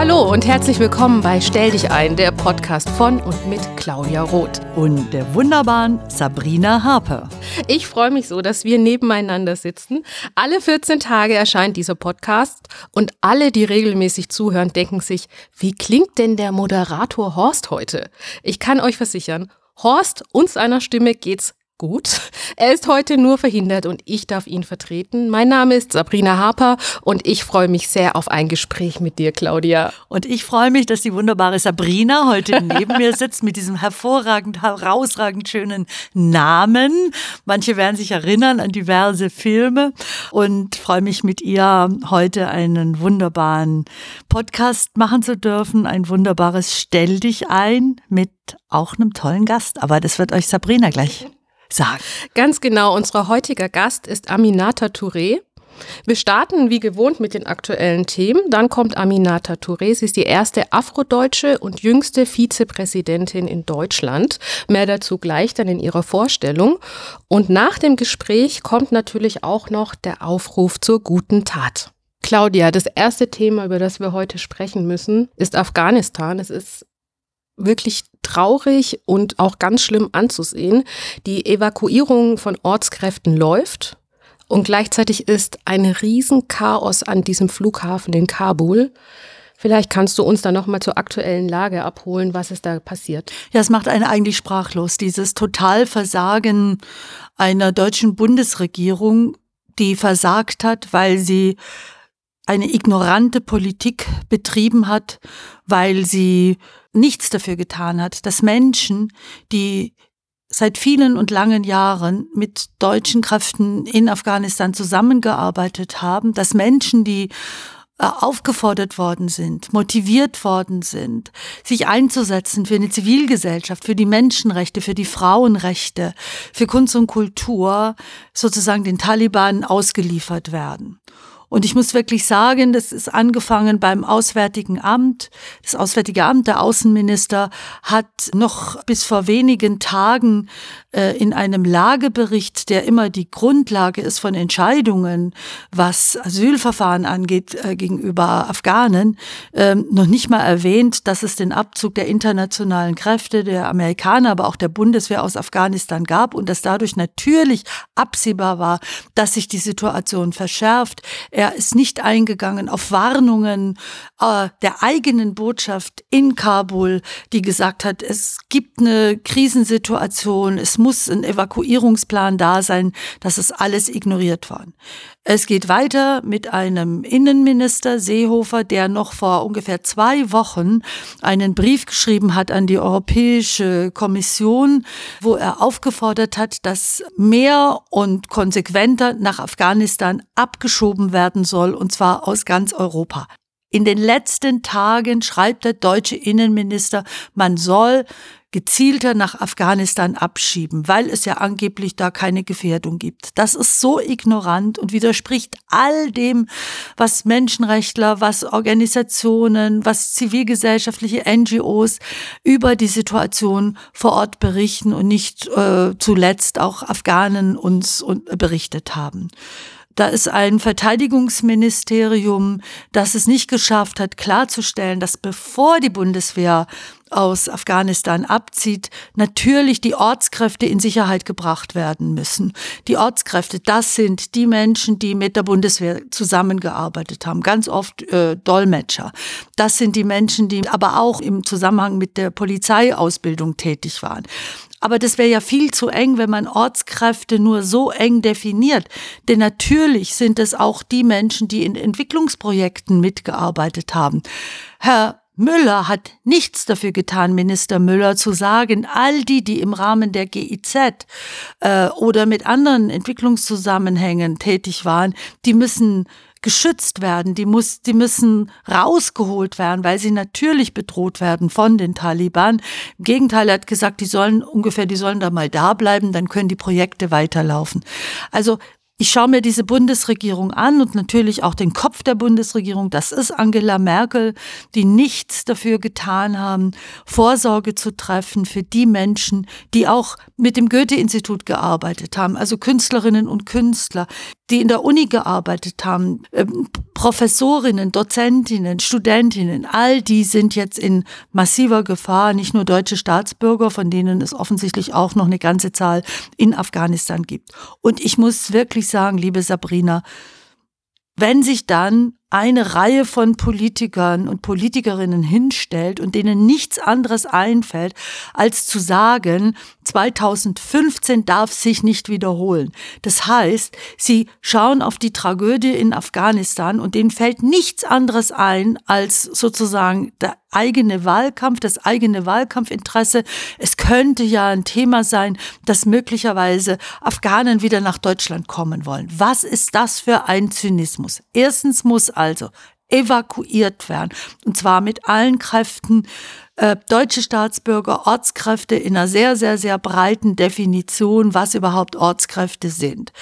Hallo und herzlich willkommen bei Stell dich ein, der Podcast von und mit Claudia Roth. Und der wunderbaren Sabrina Harper. Ich freue mich so, dass wir nebeneinander sitzen. Alle 14 Tage erscheint dieser Podcast und alle, die regelmäßig zuhören, denken sich, wie klingt denn der Moderator Horst heute? Ich kann euch versichern, Horst und seiner Stimme geht's gut. Er ist heute nur verhindert und ich darf ihn vertreten. Mein Name ist Sabrina Harper und ich freue mich sehr auf ein Gespräch mit dir, Claudia. Und ich freue mich, dass die wunderbare Sabrina heute neben mir sitzt mit diesem hervorragend, herausragend schönen Namen. Manche werden sich erinnern an diverse Filme und freue mich mit ihr heute einen wunderbaren Podcast machen zu dürfen. Ein wunderbares Stell dich ein mit auch einem tollen Gast. Aber das wird euch Sabrina gleich sagen. Ganz genau, unser heutiger Gast ist Aminata Touré. Wir starten wie gewohnt mit den aktuellen Themen. Dann kommt Aminata Touré. Sie ist die erste afrodeutsche und jüngste Vizepräsidentin in Deutschland. Mehr dazu gleich dann in ihrer Vorstellung. Und nach dem Gespräch kommt natürlich auch noch der Aufruf zur guten Tat. Claudia, das erste Thema, über das wir heute sprechen müssen, ist Afghanistan. Es ist wirklich traurig und auch ganz schlimm anzusehen. Die Evakuierung von Ortskräften läuft und gleichzeitig ist ein Riesenchaos an diesem Flughafen in Kabul. Vielleicht kannst du uns da nochmal zur aktuellen Lage abholen, was ist da passiert? Ja, es macht einen eigentlich sprachlos, dieses Totalversagen einer deutschen Bundesregierung, die versagt hat, weil sie eine ignorante Politik betrieben hat, weil sie nichts dafür getan hat, dass Menschen, die seit vielen und langen Jahren mit deutschen Kräften in Afghanistan zusammengearbeitet haben, dass Menschen, die äh, aufgefordert worden sind, motiviert worden sind, sich einzusetzen für eine Zivilgesellschaft, für die Menschenrechte, für die Frauenrechte, für Kunst und Kultur, sozusagen den Taliban ausgeliefert werden. Und ich muss wirklich sagen, das ist angefangen beim Auswärtigen Amt. Das Auswärtige Amt, der Außenminister, hat noch bis vor wenigen Tagen äh, in einem Lagebericht, der immer die Grundlage ist von Entscheidungen, was Asylverfahren angeht äh, gegenüber Afghanen, äh, noch nicht mal erwähnt, dass es den Abzug der internationalen Kräfte, der Amerikaner, aber auch der Bundeswehr aus Afghanistan gab und dass dadurch natürlich absehbar war, dass sich die Situation verschärft. Er ist nicht eingegangen auf Warnungen äh, der eigenen Botschaft in Kabul, die gesagt hat, es gibt eine Krisensituation, es muss ein Evakuierungsplan da sein. Das ist alles ignoriert worden. Es geht weiter mit einem Innenminister Seehofer, der noch vor ungefähr zwei Wochen einen Brief geschrieben hat an die Europäische Kommission, wo er aufgefordert hat, dass mehr und konsequenter nach Afghanistan abgeschoben werden soll, und zwar aus ganz Europa. In den letzten Tagen schreibt der deutsche Innenminister, man soll gezielter nach Afghanistan abschieben, weil es ja angeblich da keine Gefährdung gibt. Das ist so ignorant und widerspricht all dem, was Menschenrechtler, was Organisationen, was zivilgesellschaftliche NGOs über die Situation vor Ort berichten und nicht äh, zuletzt auch Afghanen uns berichtet haben. Da ist ein Verteidigungsministerium, das es nicht geschafft hat, klarzustellen, dass bevor die Bundeswehr aus Afghanistan abzieht, natürlich die Ortskräfte in Sicherheit gebracht werden müssen. Die Ortskräfte, das sind die Menschen, die mit der Bundeswehr zusammengearbeitet haben, ganz oft äh, Dolmetscher. Das sind die Menschen, die aber auch im Zusammenhang mit der Polizeiausbildung tätig waren. Aber das wäre ja viel zu eng, wenn man Ortskräfte nur so eng definiert. Denn natürlich sind es auch die Menschen, die in Entwicklungsprojekten mitgearbeitet haben. Herr Müller hat nichts dafür getan, Minister Müller, zu sagen, all die, die im Rahmen der GIZ äh, oder mit anderen Entwicklungszusammenhängen tätig waren, die müssen geschützt werden, die, muss, die müssen rausgeholt werden, weil sie natürlich bedroht werden von den Taliban. Im Gegenteil, er hat gesagt, die sollen ungefähr, die sollen da mal da bleiben, dann können die Projekte weiterlaufen. Also ich schaue mir diese Bundesregierung an und natürlich auch den Kopf der Bundesregierung. Das ist Angela Merkel, die nichts dafür getan haben, Vorsorge zu treffen für die Menschen, die auch mit dem Goethe-Institut gearbeitet haben, also Künstlerinnen und Künstler, die in der Uni gearbeitet haben, ähm, Professorinnen, Dozentinnen, Studentinnen, all die sind jetzt in massiver Gefahr, nicht nur deutsche Staatsbürger, von denen es offensichtlich auch noch eine ganze Zahl in Afghanistan gibt. Und ich muss wirklich sagen, liebe Sabrina, wenn sich dann eine Reihe von Politikern und Politikerinnen hinstellt und denen nichts anderes einfällt, als zu sagen, 2015 darf sich nicht wiederholen. Das heißt, sie schauen auf die Tragödie in Afghanistan und denen fällt nichts anderes ein, als sozusagen der eigene Wahlkampf, das eigene Wahlkampfinteresse. Es könnte ja ein Thema sein, dass möglicherweise Afghanen wieder nach Deutschland kommen wollen. Was ist das für ein Zynismus? Erstens muss also evakuiert werden. Und zwar mit allen Kräften äh, deutsche Staatsbürger, Ortskräfte in einer sehr, sehr, sehr breiten Definition, was überhaupt Ortskräfte sind.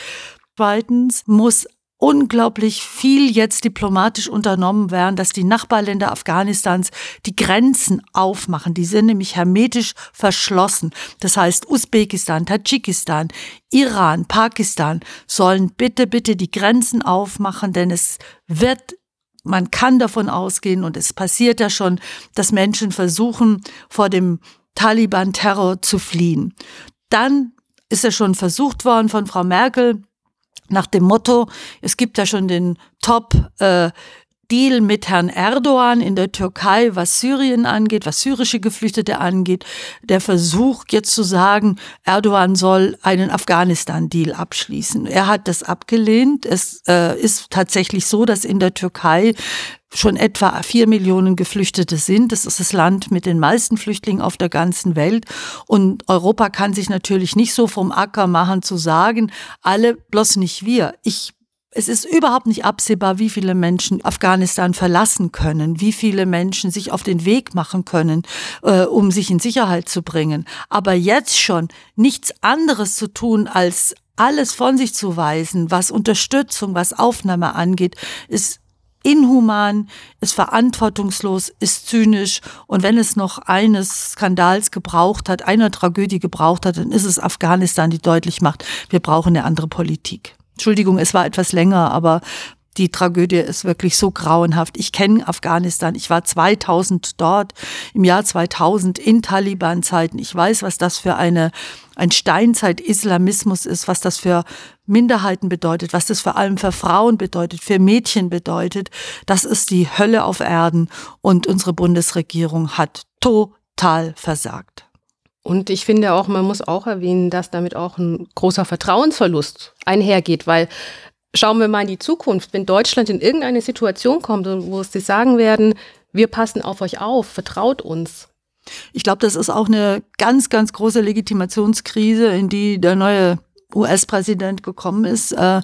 Zweitens muss unglaublich viel jetzt diplomatisch unternommen werden, dass die Nachbarländer Afghanistans die Grenzen aufmachen. Die sind nämlich hermetisch verschlossen. Das heißt, Usbekistan, Tadschikistan, Iran, Pakistan sollen bitte, bitte die Grenzen aufmachen, denn es wird man kann davon ausgehen, und es passiert ja schon, dass Menschen versuchen, vor dem Taliban-Terror zu fliehen. Dann ist ja schon versucht worden von Frau Merkel, nach dem Motto, es gibt ja schon den Top äh, Deal mit Herrn Erdogan in der Türkei, was Syrien angeht, was syrische Geflüchtete angeht, der Versuch jetzt zu sagen, Erdogan soll einen Afghanistan-Deal abschließen. Er hat das abgelehnt. Es äh, ist tatsächlich so, dass in der Türkei schon etwa vier Millionen Geflüchtete sind. Das ist das Land mit den meisten Flüchtlingen auf der ganzen Welt. Und Europa kann sich natürlich nicht so vom Acker machen zu sagen, alle, bloß nicht wir. Ich es ist überhaupt nicht absehbar, wie viele Menschen Afghanistan verlassen können, wie viele Menschen sich auf den Weg machen können, äh, um sich in Sicherheit zu bringen. Aber jetzt schon nichts anderes zu tun, als alles von sich zu weisen, was Unterstützung, was Aufnahme angeht, ist inhuman, ist verantwortungslos, ist zynisch. Und wenn es noch eines Skandals gebraucht hat, einer Tragödie gebraucht hat, dann ist es Afghanistan, die deutlich macht, wir brauchen eine andere Politik. Entschuldigung, es war etwas länger, aber die Tragödie ist wirklich so grauenhaft. Ich kenne Afghanistan. Ich war 2000 dort, im Jahr 2000 in Taliban-Zeiten. Ich weiß, was das für eine, ein Steinzeit-Islamismus ist, was das für Minderheiten bedeutet, was das vor allem für Frauen bedeutet, für Mädchen bedeutet. Das ist die Hölle auf Erden und unsere Bundesregierung hat total versagt. Und ich finde auch, man muss auch erwähnen, dass damit auch ein großer Vertrauensverlust einhergeht, weil schauen wir mal in die Zukunft, wenn Deutschland in irgendeine Situation kommt, wo sie sagen werden, wir passen auf euch auf, vertraut uns. Ich glaube, das ist auch eine ganz, ganz große Legitimationskrise, in die der neue US-Präsident gekommen ist, äh,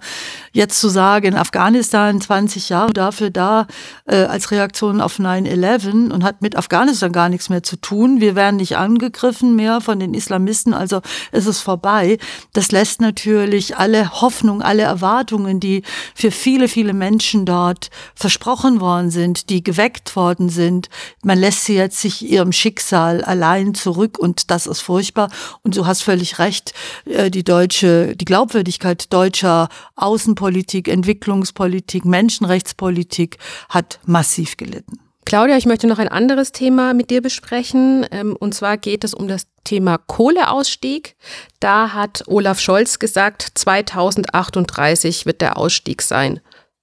jetzt zu sagen, Afghanistan 20 Jahre dafür da äh, als Reaktion auf 9-11 und hat mit Afghanistan gar nichts mehr zu tun. Wir werden nicht angegriffen mehr von den Islamisten, also ist es vorbei. Das lässt natürlich alle Hoffnung, alle Erwartungen, die für viele, viele Menschen dort versprochen worden sind, die geweckt worden sind, man lässt sie jetzt sich ihrem Schicksal allein zurück und das ist furchtbar. Und du hast völlig recht, äh, die deutsche die Glaubwürdigkeit deutscher Außenpolitik, Entwicklungspolitik, Menschenrechtspolitik hat massiv gelitten. Claudia, ich möchte noch ein anderes Thema mit dir besprechen. Ähm, und zwar geht es um das Thema Kohleausstieg. Da hat Olaf Scholz gesagt, 2038 wird der Ausstieg sein.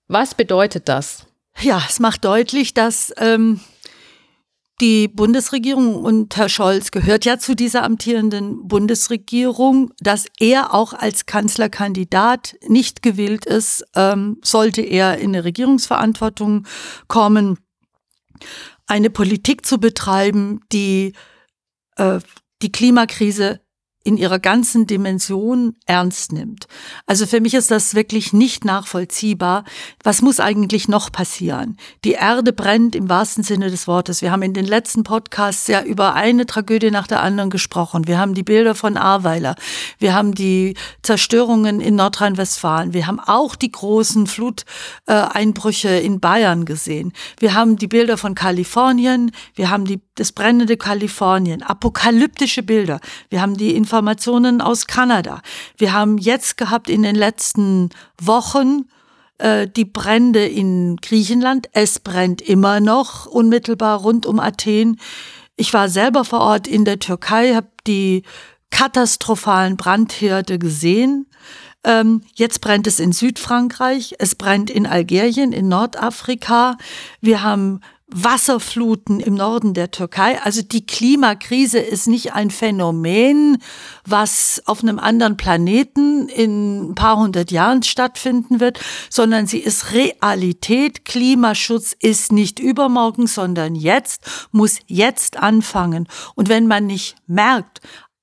Was bedeutet das? Ja, es macht deutlich, dass ähm, die Bundesregierung und Herr Scholz gehört ja zu dieser amtierenden Bundesregierung, dass er auch als Kanzlerkandidat nicht gewillt ist, ähm, sollte er in eine Regierungsverantwortung kommen, eine Politik zu betreiben, die äh, die Klimakrise in ihrer ganzen Dimension ernst nimmt. Also für mich ist das wirklich nicht nachvollziehbar. Was muss eigentlich noch passieren? Die Erde brennt im wahrsten Sinne des Wortes. Wir haben in den letzten Podcasts ja über eine Tragödie nach der anderen gesprochen. Wir haben die Bilder von Ahrweiler. Wir haben die Zerstörungen in Nordrhein-Westfalen. Wir haben auch die großen Fluteinbrüche in Bayern gesehen. Wir haben die Bilder von Kalifornien. Wir haben die, das brennende Kalifornien. Apokalyptische Bilder. Wir haben die Informationen aus Kanada. Wir haben jetzt gehabt in den letzten Wochen äh, die Brände in Griechenland. Es brennt immer noch unmittelbar rund um Athen. Ich war selber vor Ort in der Türkei, habe die katastrophalen Brandherde gesehen. Ähm, jetzt brennt es in Südfrankreich, es brennt in Algerien, in Nordafrika. Wir haben Wasserfluten im Norden der Türkei. Also die Klimakrise ist nicht ein Phänomen, was auf einem anderen Planeten in ein paar hundert Jahren stattfinden wird, sondern sie ist Realität. Klimaschutz ist nicht übermorgen, sondern jetzt, muss jetzt anfangen. Und wenn man nicht merkt,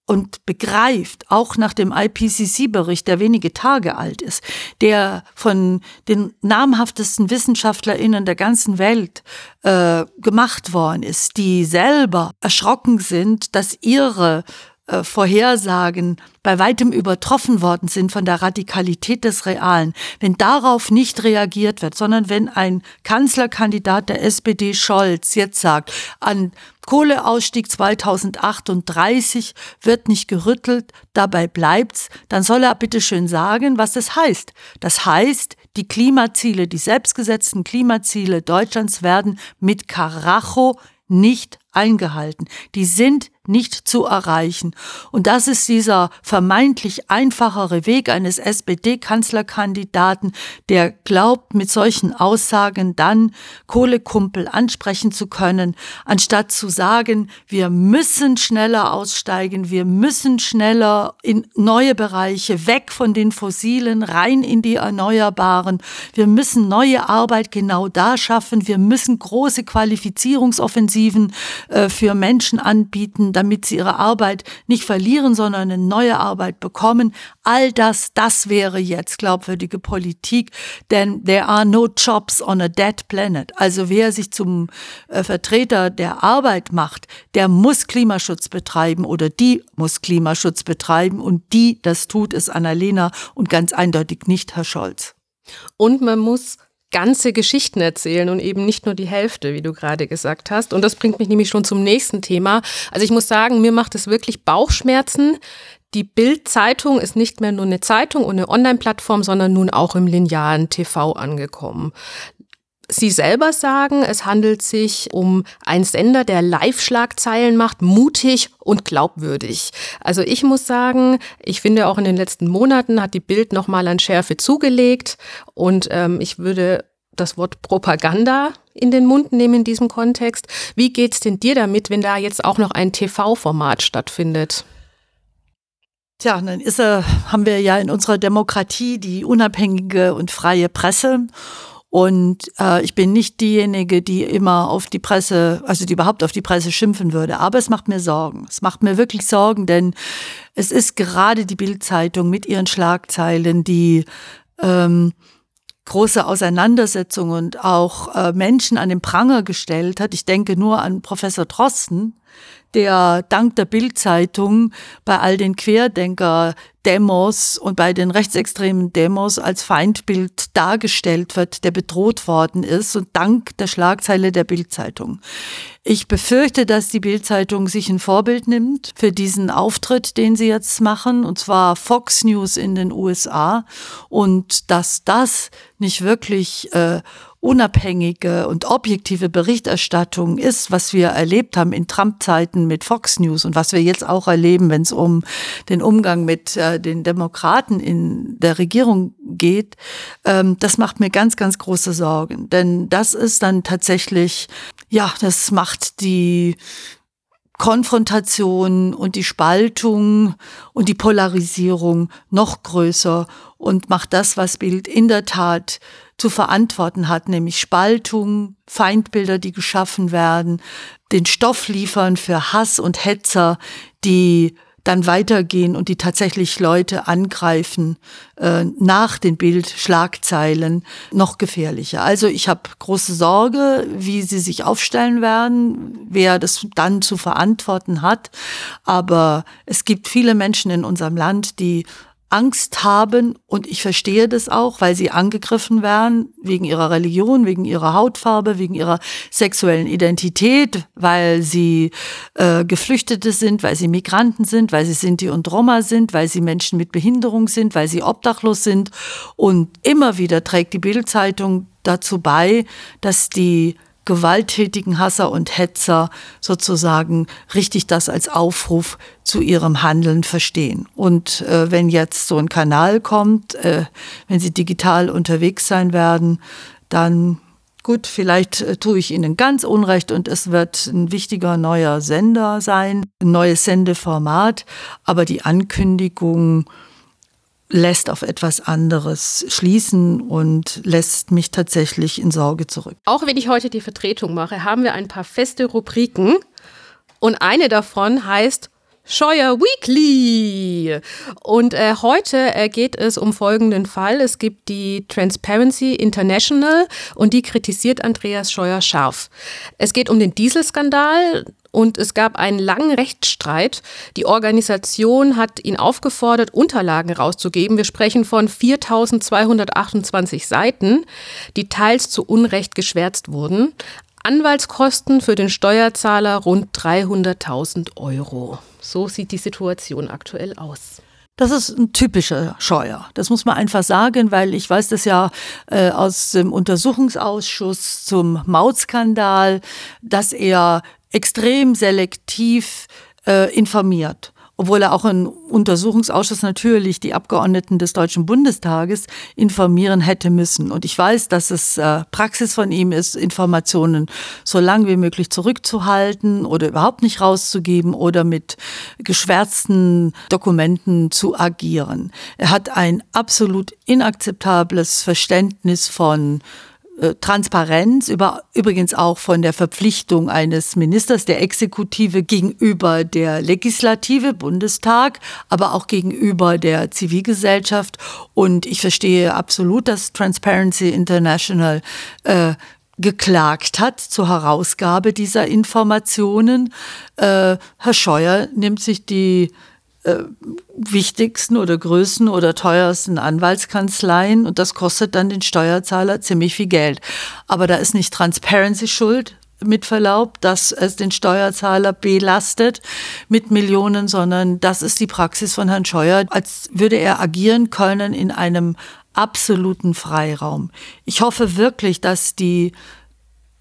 und begreift, auch nach dem IPCC-Bericht, der wenige Tage alt ist, der von den namhaftesten WissenschaftlerInnen der ganzen Welt äh, gemacht worden ist, die selber erschrocken sind, dass ihre äh, Vorhersagen bei weitem übertroffen worden sind von der Radikalität des Realen, wenn darauf nicht reagiert wird, sondern wenn ein Kanzlerkandidat der SPD Scholz jetzt sagt, an Kohleausstieg 2038 wird nicht gerüttelt, dabei bleibt's, dann soll er bitte schön sagen, was das heißt. Das heißt, die Klimaziele, die selbstgesetzten Klimaziele Deutschlands werden mit Karacho nicht eingehalten. Die sind nicht zu erreichen. Und das ist dieser vermeintlich einfachere Weg eines SPD-Kanzlerkandidaten, der glaubt, mit solchen Aussagen dann Kohlekumpel ansprechen zu können, anstatt zu sagen, wir müssen schneller aussteigen, wir müssen schneller in neue Bereiche, weg von den fossilen, rein in die Erneuerbaren. Wir müssen neue Arbeit genau da schaffen. Wir müssen große Qualifizierungsoffensiven äh, für Menschen anbieten, damit sie ihre Arbeit nicht verlieren, sondern eine neue Arbeit bekommen. All das, das wäre jetzt glaubwürdige Politik, denn there are no jobs on a dead planet. Also wer sich zum äh, Vertreter der Arbeit macht, der muss Klimaschutz betreiben oder die muss Klimaschutz betreiben und die das tut, ist Annalena und ganz eindeutig nicht Herr Scholz. Und man muss ganze Geschichten erzählen und eben nicht nur die Hälfte, wie du gerade gesagt hast. Und das bringt mich nämlich schon zum nächsten Thema. Also ich muss sagen, mir macht es wirklich Bauchschmerzen. Die Bild-Zeitung ist nicht mehr nur eine Zeitung und eine Online-Plattform, sondern nun auch im linearen TV angekommen. Sie selber sagen, es handelt sich um einen Sender, der Live-Schlagzeilen macht, mutig und glaubwürdig. Also ich muss sagen, ich finde auch in den letzten Monaten hat die Bild nochmal an Schärfe zugelegt und ähm, ich würde das Wort Propaganda in den Mund nehmen in diesem Kontext. Wie geht's denn dir damit, wenn da jetzt auch noch ein TV-Format stattfindet? Tja, dann ist, äh, haben wir ja in unserer Demokratie die unabhängige und freie Presse. Und äh, ich bin nicht diejenige, die immer auf die Presse, also die überhaupt auf die Presse schimpfen würde. Aber es macht mir Sorgen. Es macht mir wirklich Sorgen, denn es ist gerade die Bildzeitung mit ihren Schlagzeilen, die ähm, große Auseinandersetzungen und auch äh, Menschen an den Pranger gestellt hat. Ich denke nur an Professor Drosten, der dank der Bildzeitung bei all den Querdenker-Demos und bei den rechtsextremen Demos als Feindbild dargestellt wird, der bedroht worden ist und dank der Schlagzeile der Bildzeitung. Ich befürchte, dass die Bildzeitung sich ein Vorbild nimmt für diesen Auftritt, den sie jetzt machen, und zwar Fox News in den USA, und dass das nicht wirklich äh, unabhängige und objektive Berichterstattung ist, was wir erlebt haben in Trump-Zeiten mit Fox News und was wir jetzt auch erleben, wenn es um den Umgang mit äh, den Demokraten in der Regierung geht, ähm, das macht mir ganz, ganz große Sorgen. Denn das ist dann tatsächlich, ja, das macht die Konfrontation und die Spaltung und die Polarisierung noch größer und macht das, was Bild in der Tat zu verantworten hat, nämlich Spaltung, Feindbilder, die geschaffen werden, den Stoff liefern für Hass und Hetzer, die dann weitergehen und die tatsächlich Leute angreifen äh, nach den Bildschlagzeilen noch gefährlicher. Also ich habe große Sorge, wie sie sich aufstellen werden, wer das dann zu verantworten hat. Aber es gibt viele Menschen in unserem Land, die Angst haben und ich verstehe das auch, weil sie angegriffen werden wegen ihrer Religion, wegen ihrer Hautfarbe, wegen ihrer sexuellen Identität, weil sie äh, Geflüchtete sind, weil sie Migranten sind, weil sie Sinti und Roma sind, weil sie Menschen mit Behinderung sind, weil sie obdachlos sind. Und immer wieder trägt die Bildzeitung dazu bei, dass die gewalttätigen Hasser und Hetzer sozusagen richtig das als Aufruf zu ihrem Handeln verstehen. Und äh, wenn jetzt so ein Kanal kommt, äh, wenn sie digital unterwegs sein werden, dann gut, vielleicht äh, tue ich Ihnen ganz Unrecht und es wird ein wichtiger neuer Sender sein, ein neues Sendeformat, aber die Ankündigung, lässt auf etwas anderes schließen und lässt mich tatsächlich in Sorge zurück. Auch wenn ich heute die Vertretung mache, haben wir ein paar feste Rubriken und eine davon heißt Scheuer Weekly. Und äh, heute äh, geht es um folgenden Fall. Es gibt die Transparency International und die kritisiert Andreas Scheuer scharf. Es geht um den Dieselskandal und es gab einen langen Rechtsstreit. Die Organisation hat ihn aufgefordert, Unterlagen rauszugeben. Wir sprechen von 4228 Seiten, die teils zu Unrecht geschwärzt wurden. Anwaltskosten für den Steuerzahler rund 300.000 Euro. So sieht die Situation aktuell aus. Das ist ein typischer Scheuer. Das muss man einfach sagen, weil ich weiß das ja äh, aus dem Untersuchungsausschuss zum Mautskandal, dass er extrem selektiv äh, informiert obwohl er auch im Untersuchungsausschuss natürlich die Abgeordneten des Deutschen Bundestages informieren hätte müssen. Und ich weiß, dass es äh, Praxis von ihm ist, Informationen so lang wie möglich zurückzuhalten oder überhaupt nicht rauszugeben oder mit geschwärzten Dokumenten zu agieren. Er hat ein absolut inakzeptables Verständnis von Transparenz, über, übrigens auch von der Verpflichtung eines Ministers der Exekutive gegenüber der Legislative, Bundestag, aber auch gegenüber der Zivilgesellschaft. Und ich verstehe absolut, dass Transparency International äh, geklagt hat zur Herausgabe dieser Informationen. Äh, Herr Scheuer nimmt sich die äh, wichtigsten oder größten oder teuersten Anwaltskanzleien und das kostet dann den Steuerzahler ziemlich viel Geld. Aber da ist nicht Transparency schuld, mit Verlaub, dass es den Steuerzahler belastet mit Millionen, sondern das ist die Praxis von Herrn Scheuer, als würde er agieren können in einem absoluten Freiraum. Ich hoffe wirklich, dass die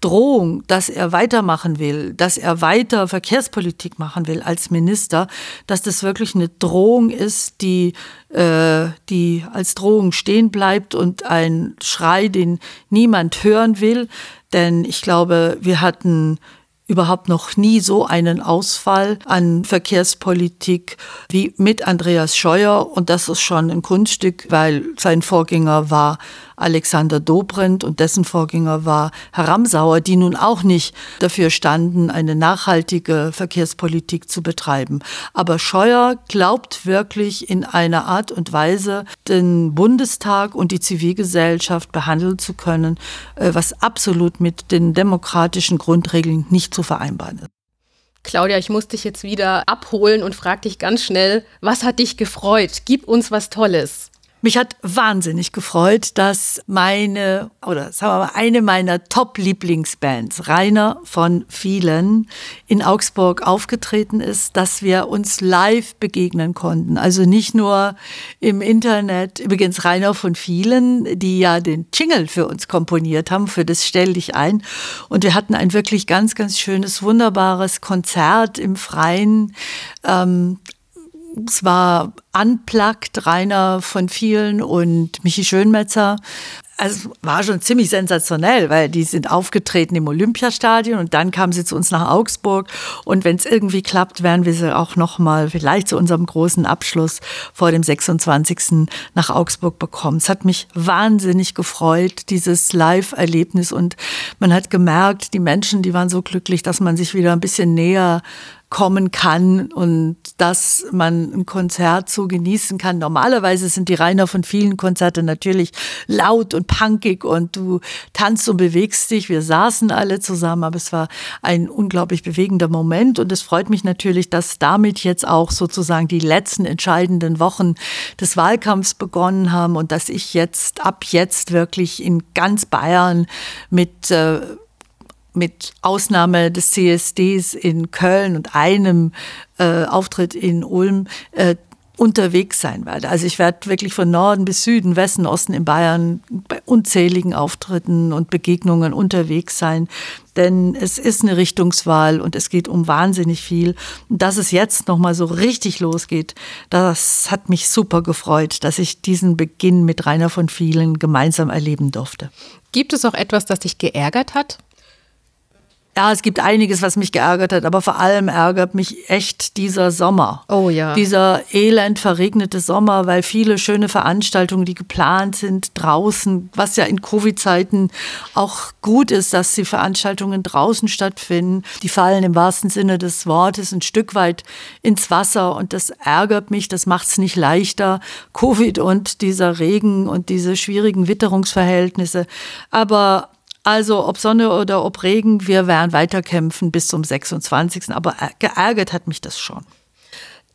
Drohung, dass er weitermachen will, dass er weiter Verkehrspolitik machen will als Minister, dass das wirklich eine Drohung ist, die, äh, die als Drohung stehen bleibt und ein Schrei, den niemand hören will. Denn ich glaube, wir hatten überhaupt noch nie so einen Ausfall an Verkehrspolitik wie mit Andreas Scheuer. Und das ist schon ein Kunststück, weil sein Vorgänger war Alexander Dobrindt und dessen Vorgänger war Herr Ramsauer, die nun auch nicht dafür standen, eine nachhaltige Verkehrspolitik zu betreiben. Aber Scheuer glaubt wirklich in einer Art und Weise, den Bundestag und die Zivilgesellschaft behandeln zu können, äh, was absolut mit den demokratischen Grundregeln nicht zu vereinbaren ist. Claudia, ich muss dich jetzt wieder abholen und frag dich ganz schnell, was hat dich gefreut? Gib uns was Tolles. Mich hat wahnsinnig gefreut, dass meine, oder sagen wir mal, eine meiner Top-Lieblingsbands, Rainer von vielen, in Augsburg aufgetreten ist, dass wir uns live begegnen konnten. Also nicht nur im Internet, übrigens Rainer von vielen, die ja den Jingle für uns komponiert haben, für das Stell dich ein. Und wir hatten ein wirklich ganz, ganz schönes, wunderbares Konzert im Freien. Ähm, es war unplugged, Rainer von vielen und Michi Schönmetzer. Also war schon ziemlich sensationell, weil die sind aufgetreten im Olympiastadion und dann kamen sie zu uns nach Augsburg und wenn es irgendwie klappt, werden wir sie auch noch mal vielleicht zu unserem großen Abschluss vor dem 26. nach Augsburg bekommen. Es hat mich wahnsinnig gefreut, dieses Live-Erlebnis und man hat gemerkt, die Menschen, die waren so glücklich, dass man sich wieder ein bisschen näher kommen kann und dass man ein Konzert so genießen kann. Normalerweise sind die Rainer von vielen Konzerte natürlich laut und punkig und du tanzt und bewegst dich. Wir saßen alle zusammen, aber es war ein unglaublich bewegender Moment und es freut mich natürlich, dass damit jetzt auch sozusagen die letzten entscheidenden Wochen des Wahlkampfs begonnen haben und dass ich jetzt ab jetzt wirklich in ganz Bayern mit äh, mit Ausnahme des CSDs in Köln und einem äh, Auftritt in Ulm äh, unterwegs sein werde. Also ich werde wirklich von Norden bis Süden, Westen, Osten in Bayern bei unzähligen Auftritten und Begegnungen unterwegs sein. Denn es ist eine Richtungswahl und es geht um wahnsinnig viel. Und dass es jetzt nochmal so richtig losgeht, das hat mich super gefreut, dass ich diesen Beginn mit Rainer von vielen gemeinsam erleben durfte. Gibt es auch etwas, das dich geärgert hat? Ja, es gibt einiges, was mich geärgert hat, aber vor allem ärgert mich echt dieser Sommer. Oh ja. Dieser elend verregnete Sommer, weil viele schöne Veranstaltungen, die geplant sind draußen, was ja in Covid-Zeiten auch gut ist, dass die Veranstaltungen draußen stattfinden, die fallen im wahrsten Sinne des Wortes ein Stück weit ins Wasser und das ärgert mich, das macht es nicht leichter. Covid und dieser Regen und diese schwierigen Witterungsverhältnisse. Aber also ob Sonne oder ob Regen, wir werden weiterkämpfen bis zum 26. Aber geärgert hat mich das schon.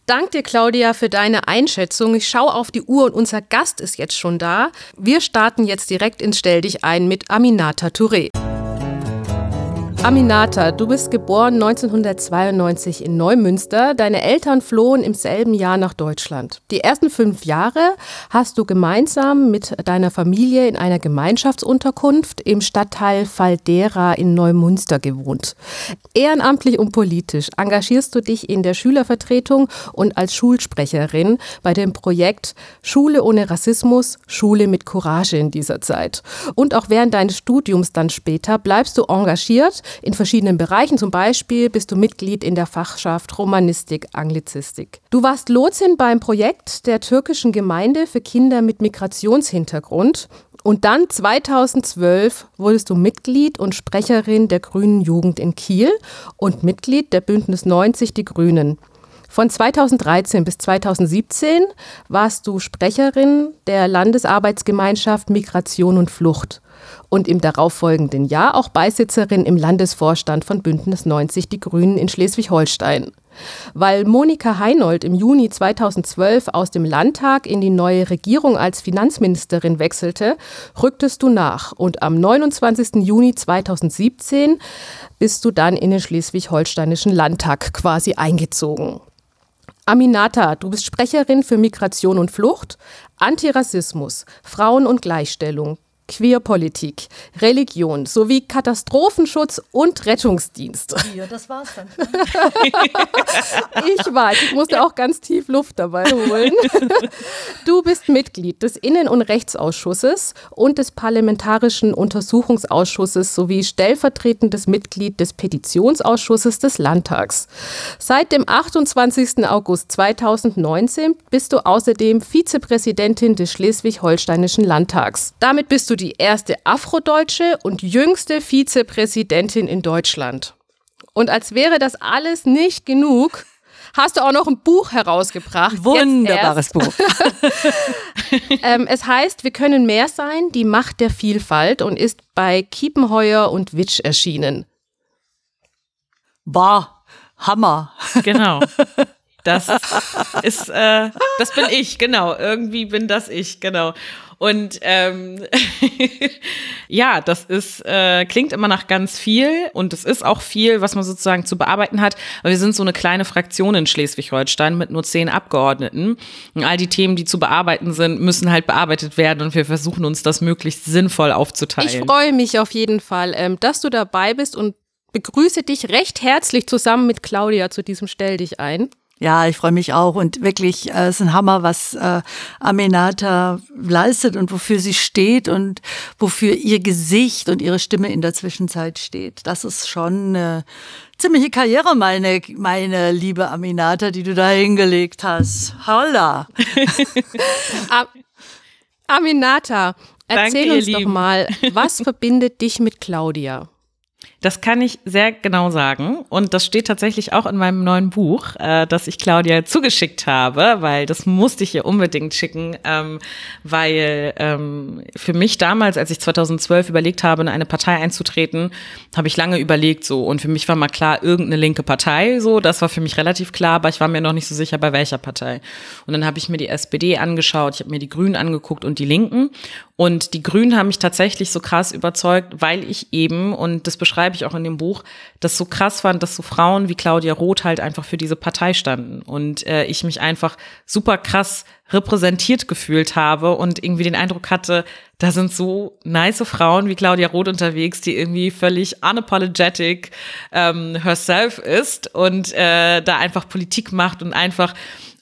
Dank dir, Claudia, für deine Einschätzung. Ich schaue auf die Uhr und unser Gast ist jetzt schon da. Wir starten jetzt direkt ins Stell dich ein mit Aminata Touré. Aminata, du bist geboren 1992 in Neumünster. Deine Eltern flohen im selben Jahr nach Deutschland. Die ersten fünf Jahre hast du gemeinsam mit deiner Familie in einer Gemeinschaftsunterkunft im Stadtteil Faldera in Neumünster gewohnt. Ehrenamtlich und politisch engagierst du dich in der Schülervertretung und als Schulsprecherin bei dem Projekt Schule ohne Rassismus, Schule mit Courage in dieser Zeit. Und auch während deines Studiums dann später bleibst du engagiert in verschiedenen Bereichen. Zum Beispiel bist du Mitglied in der Fachschaft Romanistik, Anglizistik. Du warst Lotsin beim Projekt der türkischen Gemeinde für Kinder mit Migrationshintergrund. Und dann 2012 wurdest du Mitglied und Sprecherin der Grünen Jugend in Kiel und Mitglied der Bündnis 90 Die Grünen. Von 2013 bis 2017 warst du Sprecherin der Landesarbeitsgemeinschaft Migration und Flucht und im darauffolgenden Jahr auch Beisitzerin im Landesvorstand von Bündnis 90 Die Grünen in Schleswig-Holstein. Weil Monika Heinold im Juni 2012 aus dem Landtag in die neue Regierung als Finanzministerin wechselte, rücktest du nach und am 29. Juni 2017 bist du dann in den schleswig-holsteinischen Landtag quasi eingezogen. Aminata, du bist Sprecherin für Migration und Flucht, Antirassismus, Frauen- und Gleichstellung, Queerpolitik, Religion sowie Katastrophenschutz und Rettungsdienst. Ja, das war's dann. ich weiß, ich musste auch ganz tief Luft dabei holen. Du bist Mitglied des Innen- und Rechtsausschusses und des Parlamentarischen Untersuchungsausschusses sowie stellvertretendes Mitglied des Petitionsausschusses des Landtags. Seit dem 28. August 2019 bist du außerdem Vizepräsidentin des Schleswig-Holsteinischen Landtags. Damit bist du die die erste afrodeutsche und jüngste Vizepräsidentin in Deutschland. Und als wäre das alles nicht genug, hast du auch noch ein Buch herausgebracht. Wunderbares Buch. ähm, es heißt, wir können mehr sein, die Macht der Vielfalt und ist bei Kiepenheuer und Witsch erschienen. War Hammer. Genau. Das ist, äh, das bin ich, genau. Irgendwie bin das ich, genau. Und ähm, ja, das ist, äh, klingt immer nach ganz viel und es ist auch viel, was man sozusagen zu bearbeiten hat. Aber wir sind so eine kleine Fraktion in Schleswig-Holstein mit nur zehn Abgeordneten. Und all die Themen, die zu bearbeiten sind, müssen halt bearbeitet werden und wir versuchen uns das möglichst sinnvoll aufzuteilen. Ich freue mich auf jeden Fall, ähm, dass du dabei bist und begrüße dich recht herzlich zusammen mit Claudia zu diesem Stell dich ein. Ja, ich freue mich auch und wirklich, äh, es ist ein Hammer, was äh, Aminata leistet und wofür sie steht und wofür ihr Gesicht und ihre Stimme in der Zwischenzeit steht. Das ist schon eine ziemliche Karriere, meine, meine liebe Aminata, die du da hingelegt hast. Holla! Aminata, erzähl Danke, uns doch mal, was verbindet dich mit Claudia? Das kann ich sehr genau sagen. Und das steht tatsächlich auch in meinem neuen Buch, äh, das ich Claudia zugeschickt habe, weil das musste ich ihr unbedingt schicken, ähm, weil ähm, für mich damals, als ich 2012 überlegt habe, in eine Partei einzutreten, habe ich lange überlegt so. Und für mich war mal klar, irgendeine linke Partei, so. Das war für mich relativ klar, aber ich war mir noch nicht so sicher, bei welcher Partei. Und dann habe ich mir die SPD angeschaut, ich habe mir die Grünen angeguckt und die Linken. Und die Grünen haben mich tatsächlich so krass überzeugt, weil ich eben, und das beschreibe ich auch in dem Buch, das so krass fand, dass so Frauen wie Claudia Roth halt einfach für diese Partei standen. Und äh, ich mich einfach super krass repräsentiert gefühlt habe und irgendwie den Eindruck hatte, da sind so nice Frauen wie Claudia Roth unterwegs, die irgendwie völlig unapologetic ähm, herself ist und äh, da einfach Politik macht und einfach